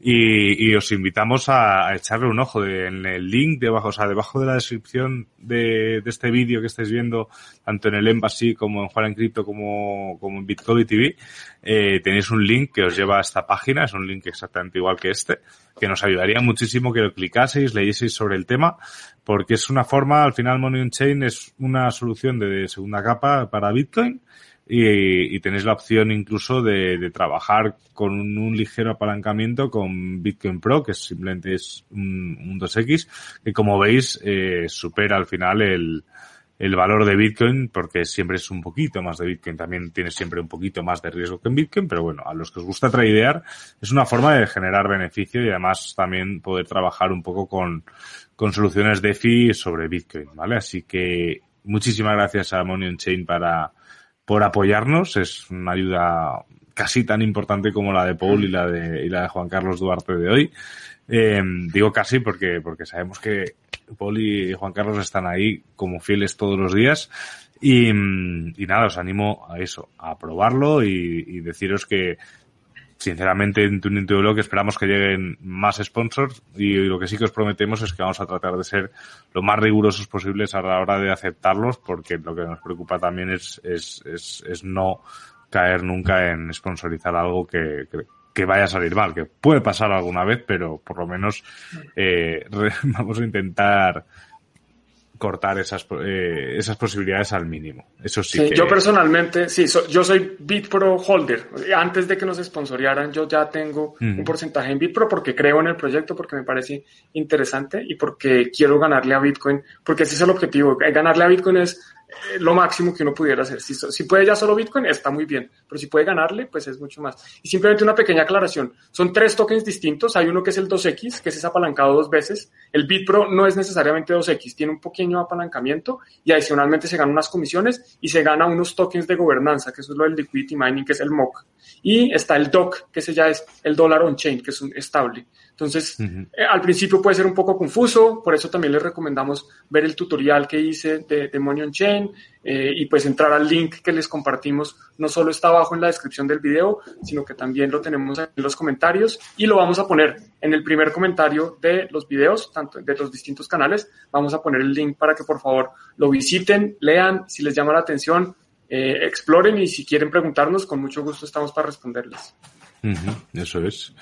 Speaker 2: Y, y, os invitamos a, echarle un ojo de, en el link debajo, o sea, debajo de la descripción de, de este vídeo que estáis viendo, tanto en el Embassy como en Juan en Crypto como, como en Bitcoin TV, eh, tenéis un link que os lleva a esta página, es un link exactamente igual que este, que nos ayudaría muchísimo que lo clicaseis, leyeseis sobre el tema, porque es una forma, al final Money on Chain es una solución de segunda capa para Bitcoin, y, y, tenéis la opción incluso de, de trabajar con un, ligero apalancamiento con Bitcoin Pro, que simplemente es un, un 2X, que como veis eh, supera al final el, el valor de Bitcoin, porque siempre es un poquito más de Bitcoin, también tiene siempre un poquito más de riesgo que en Bitcoin, pero bueno, a los que os gusta tradear, es una forma de generar beneficio y además también poder trabajar un poco con, con soluciones DeFi sobre Bitcoin, ¿vale? Así que muchísimas gracias a Money Chain para, por apoyarnos, es una ayuda casi tan importante como la de Paul y la de, y la de Juan Carlos Duarte de hoy. Eh, digo casi porque, porque sabemos que Paul y Juan Carlos están ahí como fieles todos los días. Y, y nada, os animo a eso, a probarlo y, y deciros que sinceramente en Tuning to Blog esperamos que lleguen más sponsors y lo que sí que os prometemos es que vamos a tratar de ser lo más rigurosos posibles a la hora de aceptarlos porque lo que nos preocupa también es, es, es, es no caer nunca en sponsorizar algo que, que, que vaya a salir mal, que puede pasar alguna vez, pero por lo menos eh, vamos a intentar cortar esas, eh, esas posibilidades al mínimo. Eso sí.
Speaker 1: sí Yo personalmente, sí, so, yo soy BitPro holder. Antes de que nos sponsoriaran, yo ya tengo mm. un porcentaje en BitPro porque creo en el proyecto, porque me parece interesante y porque quiero ganarle a Bitcoin, porque ese es el objetivo. Ganarle a Bitcoin es eh, lo máximo que uno pudiera hacer. Si, si, puede ya solo Bitcoin, está muy bien, pero si puede ganarle, pues es mucho más. Y simplemente una pequeña aclaración. Son tres tokens distintos. Hay uno que es el 2X, que es apalancado dos veces. El BitPro no es necesariamente 2X, tiene un pequeño apalancamiento y adicionalmente se ganan unas comisiones y se gana unos tokens de gobernanza, que eso es lo del liquidity mining, que es el MOC. Y está el DOC, que ese ya es el dólar on-chain, que es un estable. Entonces, uh -huh. eh, al principio puede ser un poco confuso, por eso también les recomendamos ver el tutorial que hice de, de Money on Chain eh, y pues entrar al link que les compartimos. No solo está abajo en la descripción del video, sino que también lo tenemos en los comentarios y lo vamos a poner en el primer comentario de los videos, tanto de los distintos canales. Vamos a poner el link para que por favor lo visiten, lean, si les llama la atención, eh, exploren y si quieren preguntarnos, con mucho gusto estamos para responderles.
Speaker 2: Uh -huh, eso es.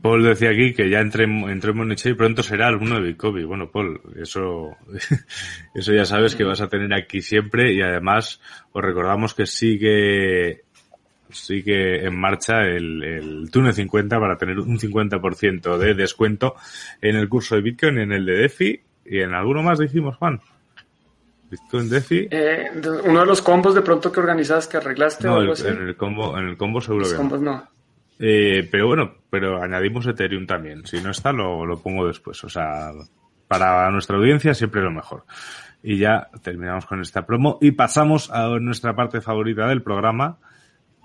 Speaker 2: Paul decía aquí que ya entremos en y pronto será alguno de Bitcoin. Bueno, Paul, eso, eso ya sabes que vas a tener aquí siempre y además os recordamos que sigue sigue en marcha el, el Tune 50 para tener un 50% de descuento en el curso de Bitcoin, en el de DeFi y en alguno más dijimos, Juan. Bitcoin DeFi.
Speaker 1: Eh, uno de los combos de pronto que organizas, que arreglaste
Speaker 2: no,
Speaker 1: o algo
Speaker 2: el-
Speaker 1: así.
Speaker 2: en el combo, en el combo seguro
Speaker 1: Los
Speaker 2: que no.
Speaker 1: combos no.
Speaker 2: Eh, pero bueno, pero añadimos Ethereum también. Si no está, lo, lo pongo después. O sea, para nuestra audiencia siempre lo mejor. Y ya terminamos con esta promo y pasamos a nuestra parte favorita del programa,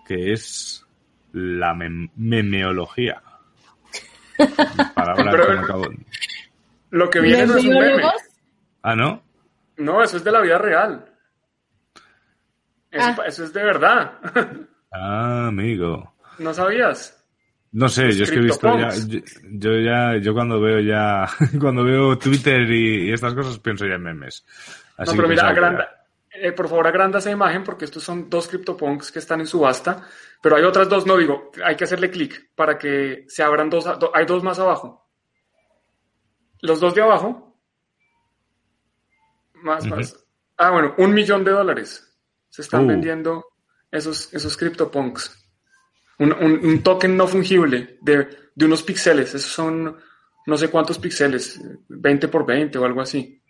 Speaker 2: que es la mem- memeología. Palabra
Speaker 1: Pero-
Speaker 2: que me acabo-
Speaker 1: Lo que viene no es un meme.
Speaker 2: Ah, ¿no?
Speaker 1: No, eso es de la vida real. Eso,
Speaker 3: Ah.
Speaker 1: eso es de verdad.
Speaker 2: Ah, amigo.
Speaker 1: ¿No sabías?
Speaker 2: No sé, yo es que he visto ya, yo, yo ya, yo cuando veo ya, cuando veo Twitter y, y estas cosas pienso ya en memes. Así
Speaker 1: no, pero mira, agranda, eh, por favor agranda esa imagen porque estos son dos CryptoPunks que están en subasta, pero hay otras dos, no digo, hay que hacerle clic para que se abran dos, do- hay dos más abajo. Los dos de abajo. Más, más. Ah, bueno, un millón de dólares. Se están
Speaker 2: Uh.
Speaker 1: vendiendo esos, esos CryptoPunks. Un, un- un token no fungible de, de unos píxeles. Esos son no sé cuántos píxeles, 20 por 20 o algo así.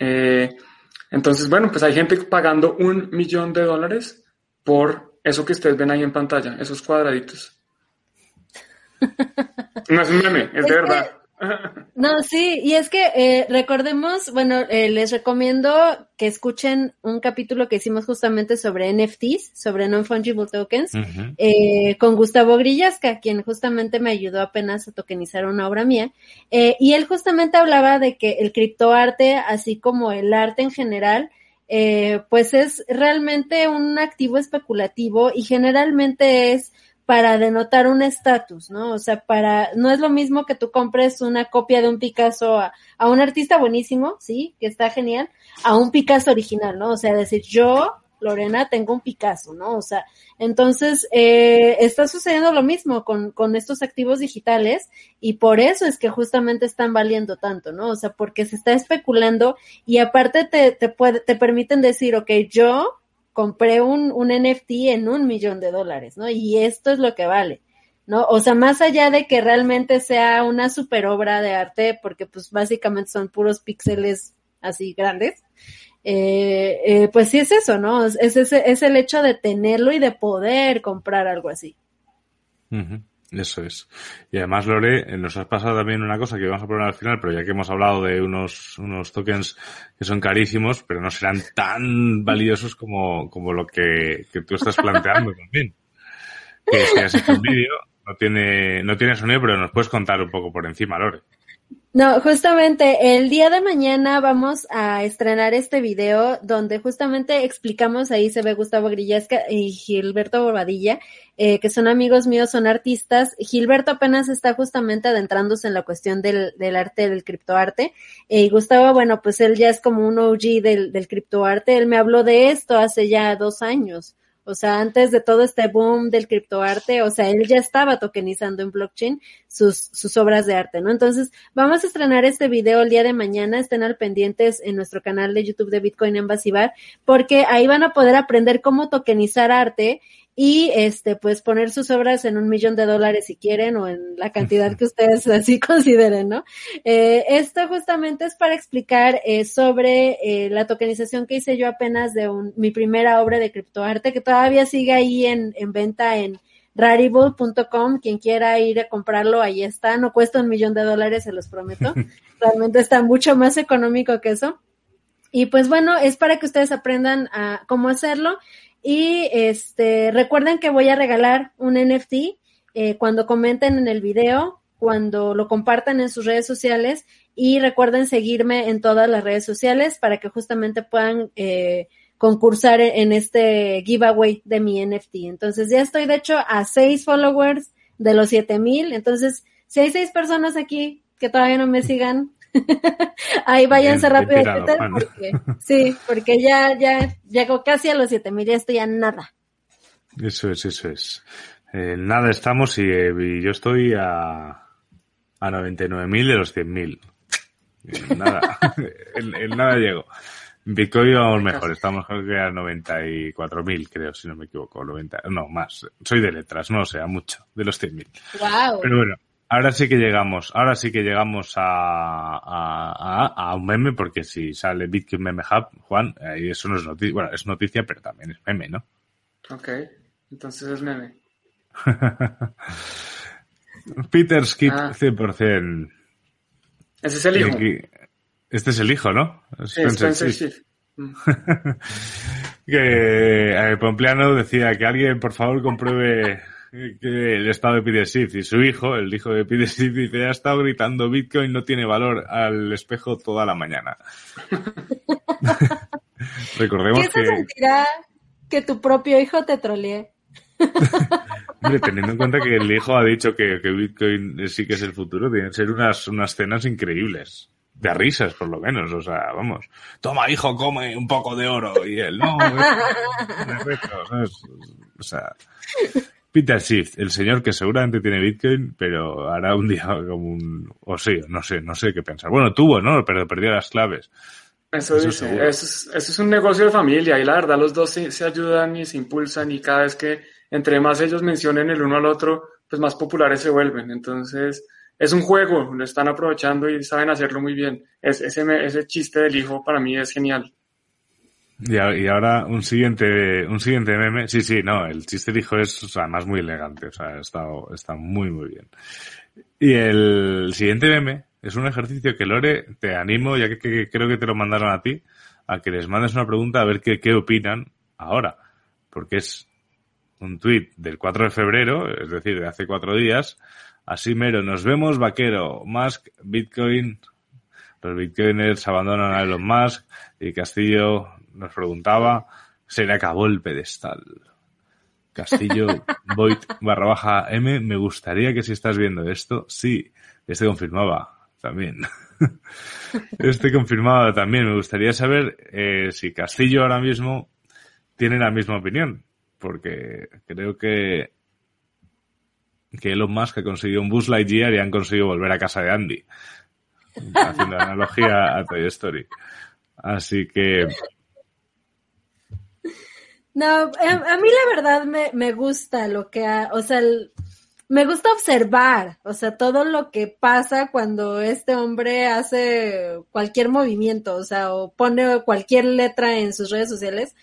Speaker 1: Eh, entonces, bueno, pues hay gente pagando un millón de dólares por eso que ustedes ven ahí en pantalla, esos cuadraditos. No es un meme, es
Speaker 3: Es
Speaker 1: de verdad.
Speaker 3: No, sí, y es que eh, recordemos, bueno, eh, les recomiendo que escuchen un capítulo que hicimos justamente sobre NFTs, sobre non-fungible tokens, eh, con Gustavo Grillasca, quien justamente me ayudó apenas a tokenizar una obra mía. Eh, y él justamente hablaba de que el criptoarte, así como el arte en general, eh, pues es realmente un activo especulativo y generalmente es para denotar un estatus, ¿no? O sea, para, no es lo mismo que tú compres una copia de un Picasso a, a un artista buenísimo, sí, que está genial, a un Picasso original, ¿no? O sea, decir, yo, Lorena, tengo un Picasso, ¿no? O sea, entonces, eh, está sucediendo lo mismo con, con estos activos digitales y por eso es que justamente están valiendo tanto, ¿no? O sea, porque se está especulando y aparte te, te, puede, te permiten decir, ok, yo compré un, un NFT en un millón de dólares, ¿no? Y esto es lo que vale, ¿no? O sea, más allá de que realmente sea una super obra de arte, porque pues básicamente son puros píxeles así grandes, eh, eh, pues sí es eso, ¿no? Es, es, es el hecho de tenerlo y de poder comprar algo así.
Speaker 2: Ujú, Eso es. Y además, Lore, eh, nos has pasado también una cosa que vamos a poner al final, pero ya que hemos hablado de unos, unos tokens que son carísimos, pero no serán tan valiosos como, como lo que, que tú estás planteando también. Que si has hecho un vídeo, no tiene, no tiene sonido, pero nos puedes contar un poco por encima, Lore.
Speaker 3: No, justamente el día de mañana vamos a estrenar este video donde justamente explicamos, ahí se ve Gustavo Grillasca y Gilberto Bobadilla, eh, que son amigos míos, son artistas. Gilberto apenas está justamente adentrándose en la cuestión del, del arte, del criptoarte. Eh, y Gustavo, bueno, pues él ya es como un OG del, del criptoarte. Él me habló de esto hace ya dos años. O sea, antes de todo este boom del criptoarte, o sea, él ya estaba tokenizando en blockchain sus, sus obras de arte, ¿no? Entonces, vamos a estrenar este video el día de mañana, estén al pendientes en nuestro canal de YouTube de Bitcoin Embassy porque ahí van a poder aprender cómo tokenizar arte y este pues poner sus obras en un millón de dólares si quieren o en la cantidad que ustedes así consideren, ¿no? Eh, esto justamente es para explicar eh, sobre eh, la tokenización que hice yo apenas de un, mi primera obra de criptoarte que todavía sigue ahí en, en venta en rarible.com, quien quiera ir a comprarlo, ahí está, no cuesta un millón de dólares, se los prometo, realmente está mucho más económico que eso. Y pues bueno, es para que ustedes aprendan a cómo hacerlo. Y este, recuerden que voy a regalar un NFT eh, cuando comenten en el video, cuando lo compartan en sus redes sociales y recuerden seguirme en todas las redes sociales para que justamente puedan eh, concursar en este giveaway de mi NFT. Entonces ya estoy de hecho a seis followers de los siete mil. Entonces, si hay seis personas aquí que todavía no me sigan, ahí váyanse rápido a Twitter porque sí, porque ya, ya llego casi a los siete mil, ya estoy a nada.
Speaker 2: Eso es, eso es. Eh, nada estamos y, eh, y yo estoy a, a 99.000 de los 100.000. En nada, en, en nada llego. Bitcoin vamos mejor, estamos creo que a 94.000, creo, si no me equivoco, 90, no, más. Soy de letras, no o sea, mucho, de los 100.000.
Speaker 3: Wow.
Speaker 2: Pero bueno, ahora sí que llegamos, ahora sí que llegamos a, a, a, a un meme, porque si sale Bitcoin Meme Hub, Juan, ahí eso no es noticia, bueno, es noticia, pero también es meme, ¿no?
Speaker 1: Ok, entonces es meme.
Speaker 2: Peter Skip
Speaker 1: Ah.
Speaker 2: 100%.
Speaker 1: Ese es el hijo.
Speaker 2: Este es el hijo, ¿no?
Speaker 1: Spencer
Speaker 2: Schiff.
Speaker 1: Schiff. Mm.
Speaker 2: que eh, decía que alguien por favor compruebe que el estado de Schiff y su hijo, el hijo de Schiff, dice ha estado gritando Bitcoin no tiene valor al espejo toda la mañana. Recordemos
Speaker 3: ¿Qué se
Speaker 2: que,
Speaker 3: sentirá que tu propio hijo te trolee?
Speaker 2: hombre, teniendo en cuenta que el hijo ha dicho que, que Bitcoin sí que es el futuro, tienen que ser unas, unas cenas increíbles. De risas, por lo menos. O sea, vamos. Toma, hijo, come un poco de oro. Y él, no, me reto, ¿sabes? O sea, Peter Schiff, el señor que seguramente tiene Bitcoin, pero hará un día como un... O sí, no sé, no sé qué pensar. Bueno, tuvo, ¿no? Pero perdió las claves.
Speaker 1: Eso,
Speaker 2: Eso
Speaker 1: dice, eso es, eso es un negocio de familia y la verdad los dos se, se ayudan y se impulsan y cada vez que entre más ellos mencionen el uno al otro, pues más populares se vuelven. Entonces es un juego, lo están aprovechando y saben hacerlo muy bien. Es, ese chiste del hijo para mí es genial.
Speaker 2: Y, ahora un siguiente, un siguiente meme. Sí, sí, no, el chiste dijo es además muy elegante, o sea, está, está muy, muy bien. Y el siguiente meme es un ejercicio que Lore, te animo, ya que, que creo que te lo mandaron a ti, a que les mandes una pregunta a ver qué, qué opinan ahora. Porque es un tuit del 4 de febrero, es decir, de hace cuatro días. Así mero, nos vemos, vaquero, Musk, Bitcoin, los bitcoiners abandonan a Elon Musk y Castillo nos preguntaba, se le acabó el pedestal. Castillo, Void barra baja M, me gustaría que si estás viendo esto, sí, este confirmaba también. Este confirmaba también, me gustaría saber eh, si Castillo ahora mismo tiene la misma opinión, porque creo que que Elon Musk ha conseguido un Buzz Lightyear y han conseguido volver a casa de Andy haciendo analogía a Toy Story. Así que,
Speaker 3: No, a, mí la verdad me, me gusta lo que ha, o sea, el- me gusta observar, o sea, todo lo que pasa cuando este hombre hace cualquier movimiento, o sea, o pone cualquier letra en sus redes sociales.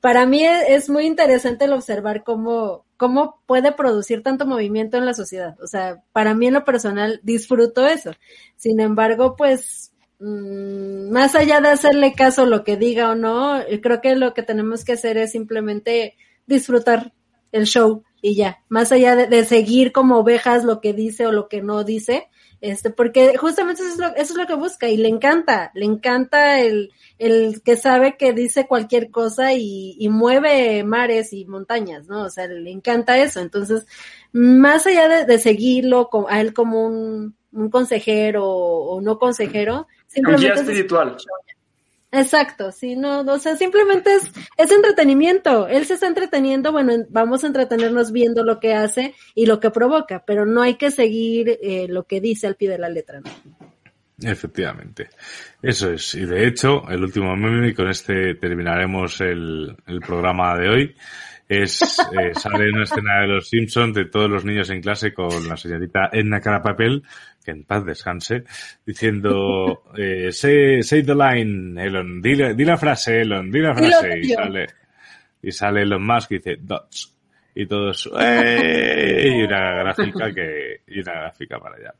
Speaker 3: Para mí es, es muy interesante el observar cómo, cómo puede producir tanto movimiento en la sociedad. O sea, para mí en lo personal disfruto eso. Sin embargo, pues, más allá de hacerle caso lo que diga o no, eh, creo que lo que tenemos que hacer es simplemente disfrutar el show y ya, más allá de, de seguir como ovejas lo que dice o lo que no dice, este, porque justamente eso es lo, eso es lo que busca y le encanta, le encanta el, el que sabe que dice cualquier cosa y, y mueve mares y montañas, ¿no? O sea, le encanta eso. Entonces, más allá de, de seguirlo a él como un, un consejero o no consejero,
Speaker 1: guía espiritual.
Speaker 3: Exacto, sí, no, o sea, simplemente es, es entretenimiento. Él se está entreteniendo, bueno, en- vamos a entretenernos viendo lo que hace y lo que provoca, pero no hay que seguir eh, lo que dice al pie de la letra, ¿no?
Speaker 2: efectivamente, eso es. Y de hecho, el último meme, y con este terminaremos el, el programa de hoy, es, eh, sale una escena de los Simpsons de todos los niños en clase con la señorita Edna Carapapel, que en paz descanse, diciendo, eh, say, say the line, Elon, di la, di la frase, Elon, di la frase, y sale, y sale Elon Musk y dice, dots. Y todos, ¡eh! y una gráfica que, y una gráfica para allá.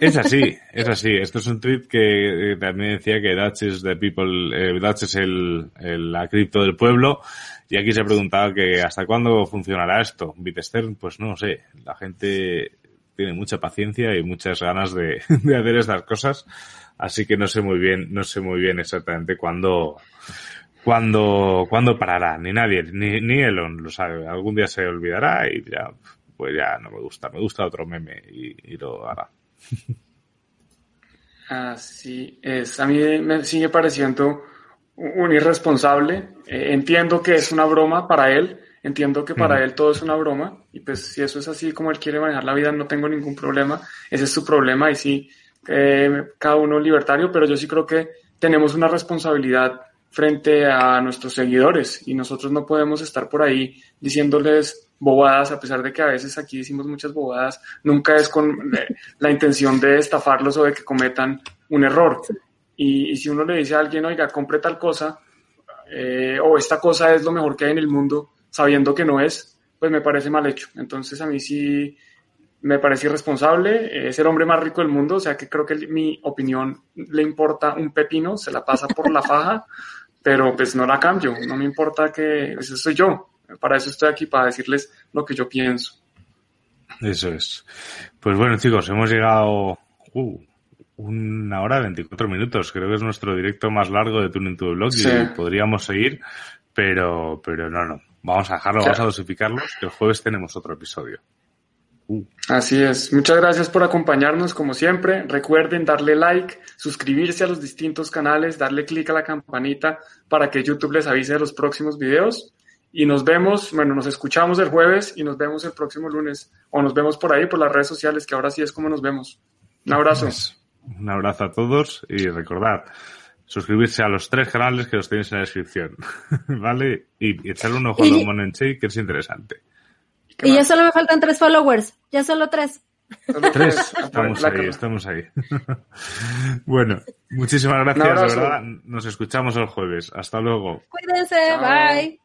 Speaker 2: Es así, es así. Esto es un tweet que eh, también decía que Dutch es the people, eh, Dutch es el, el- la cripto del pueblo. Y aquí se preguntaba que hasta cuándo funcionará esto. Bitstern, pues no sé. La gente tiene mucha paciencia y muchas ganas de, de hacer estas cosas. Así que no sé muy bien, no sé muy bien exactamente cuándo, cuándo, cuándo parará. Ni nadie, ni, ni Elon lo sabe. Algún día se olvidará y ya, pues ya no me gusta. Me gusta otro meme y lo hará.
Speaker 1: Así es. A mí me sigue pareciendo un irresponsable. Eh, entiendo que es una broma para él. Entiendo que para él todo es una broma. Y pues si eso es así como él quiere manejar la vida, no tengo ningún problema. Ese es su problema y sí, eh, cada uno libertario. Pero yo sí creo que tenemos una responsabilidad frente a nuestros seguidores y nosotros no podemos estar por ahí diciéndoles bobadas, a pesar de que a veces aquí decimos muchas bobadas, nunca es con eh, la intención de estafarlos o de que cometan un error. Y, si uno le dice a alguien, oiga, compre tal cosa, eh, o esta cosa es lo mejor que hay en el mundo, sabiendo que no es, pues me parece mal hecho. Entonces a mí sí me parece irresponsable, es el hombre más rico del mundo, o sea que creo que mi opinión le importa un pepino, se la pasa por la faja, pero pues no la cambio, no me importa que, eso soy yo, para eso estoy aquí, para decirles lo que yo pienso.
Speaker 2: Eso es. Pues bueno chicos, hemos llegado... Uh, una hora 24 minutos. Creo que es nuestro directo más largo de Tuning to the Blog y podríamos seguir, pero, pero no, no. Vamos a dejarlo, vamos a dosificarlo, el jueves tenemos otro episodio.
Speaker 1: Así es. Muchas gracias por acompañarnos como siempre. Recuerden darle like, suscribirse a los distintos canales, darle clic a la campanita para que YouTube les avise de los próximos videos. Y nos vemos, bueno, nos escuchamos el jueves y nos vemos el próximo lunes. O nos vemos por ahí, por las redes sociales, que ahora sí es como nos vemos. Un abrazo.
Speaker 2: Un abrazo a todos y recordad, suscribirse a los tres canales que los tenéis en la descripción, ¿vale? Y, echarle un ojo a los que es interesante.
Speaker 3: Y ya solo me faltan tres followers, ya solo tres.
Speaker 2: tres, estamos ahí, estamos ahí. bueno, muchísimas gracias, de verdad. Nos escuchamos el jueves. Hasta luego.
Speaker 3: Cuídense, bye.